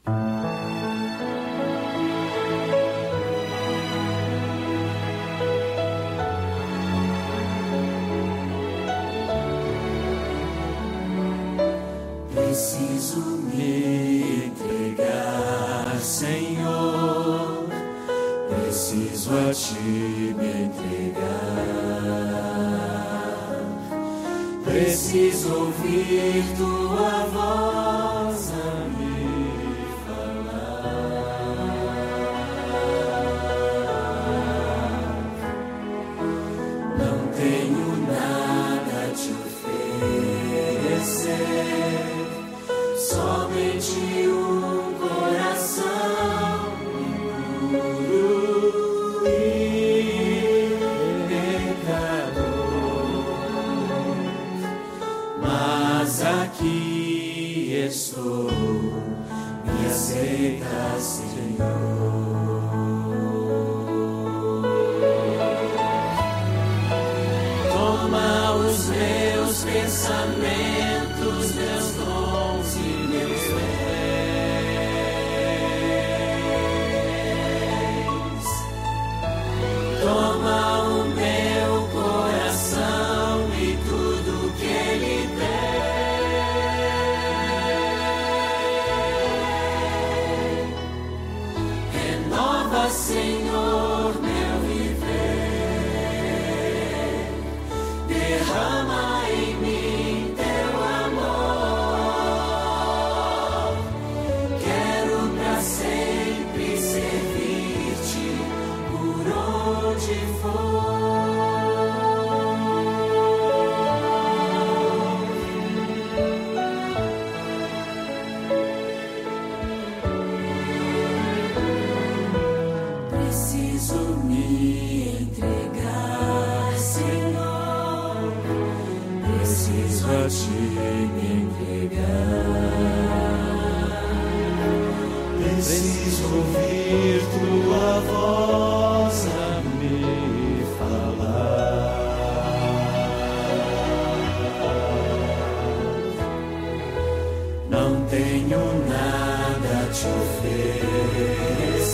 Te oferecer,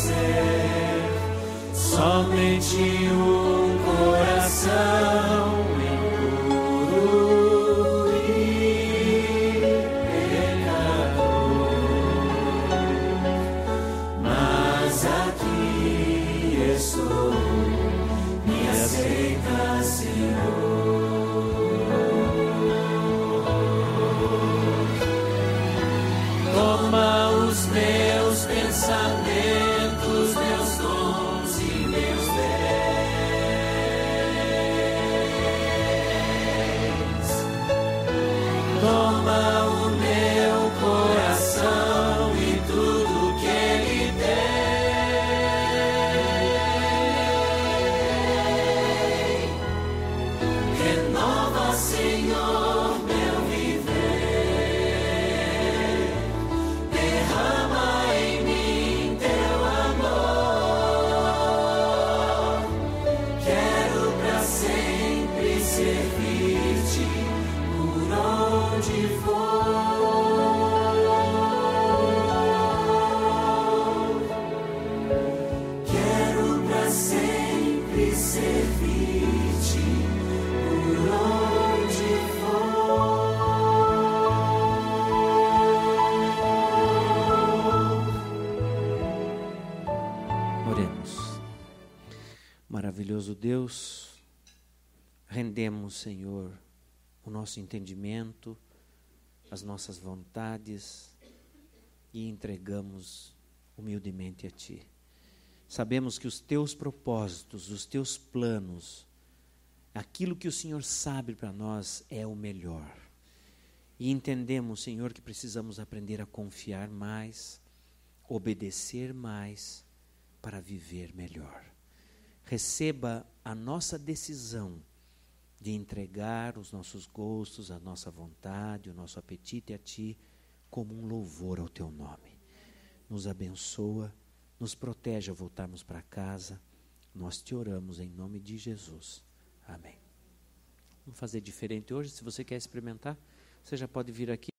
somente um coração Senhor, o nosso entendimento, as nossas vontades e entregamos humildemente a Ti. Sabemos que os Teus propósitos, os Teus planos, aquilo que o Senhor sabe para nós é o melhor. E entendemos, Senhor, que precisamos aprender a confiar mais, obedecer mais, para viver melhor receba a nossa decisão de entregar os nossos gostos, a nossa vontade, o nosso apetite a Ti, como um louvor ao Teu nome. Nos abençoa, nos protege ao voltarmos para casa. Nós te oramos em nome de Jesus. Amém. Vamos fazer diferente hoje. Se você quer experimentar, você já pode vir aqui.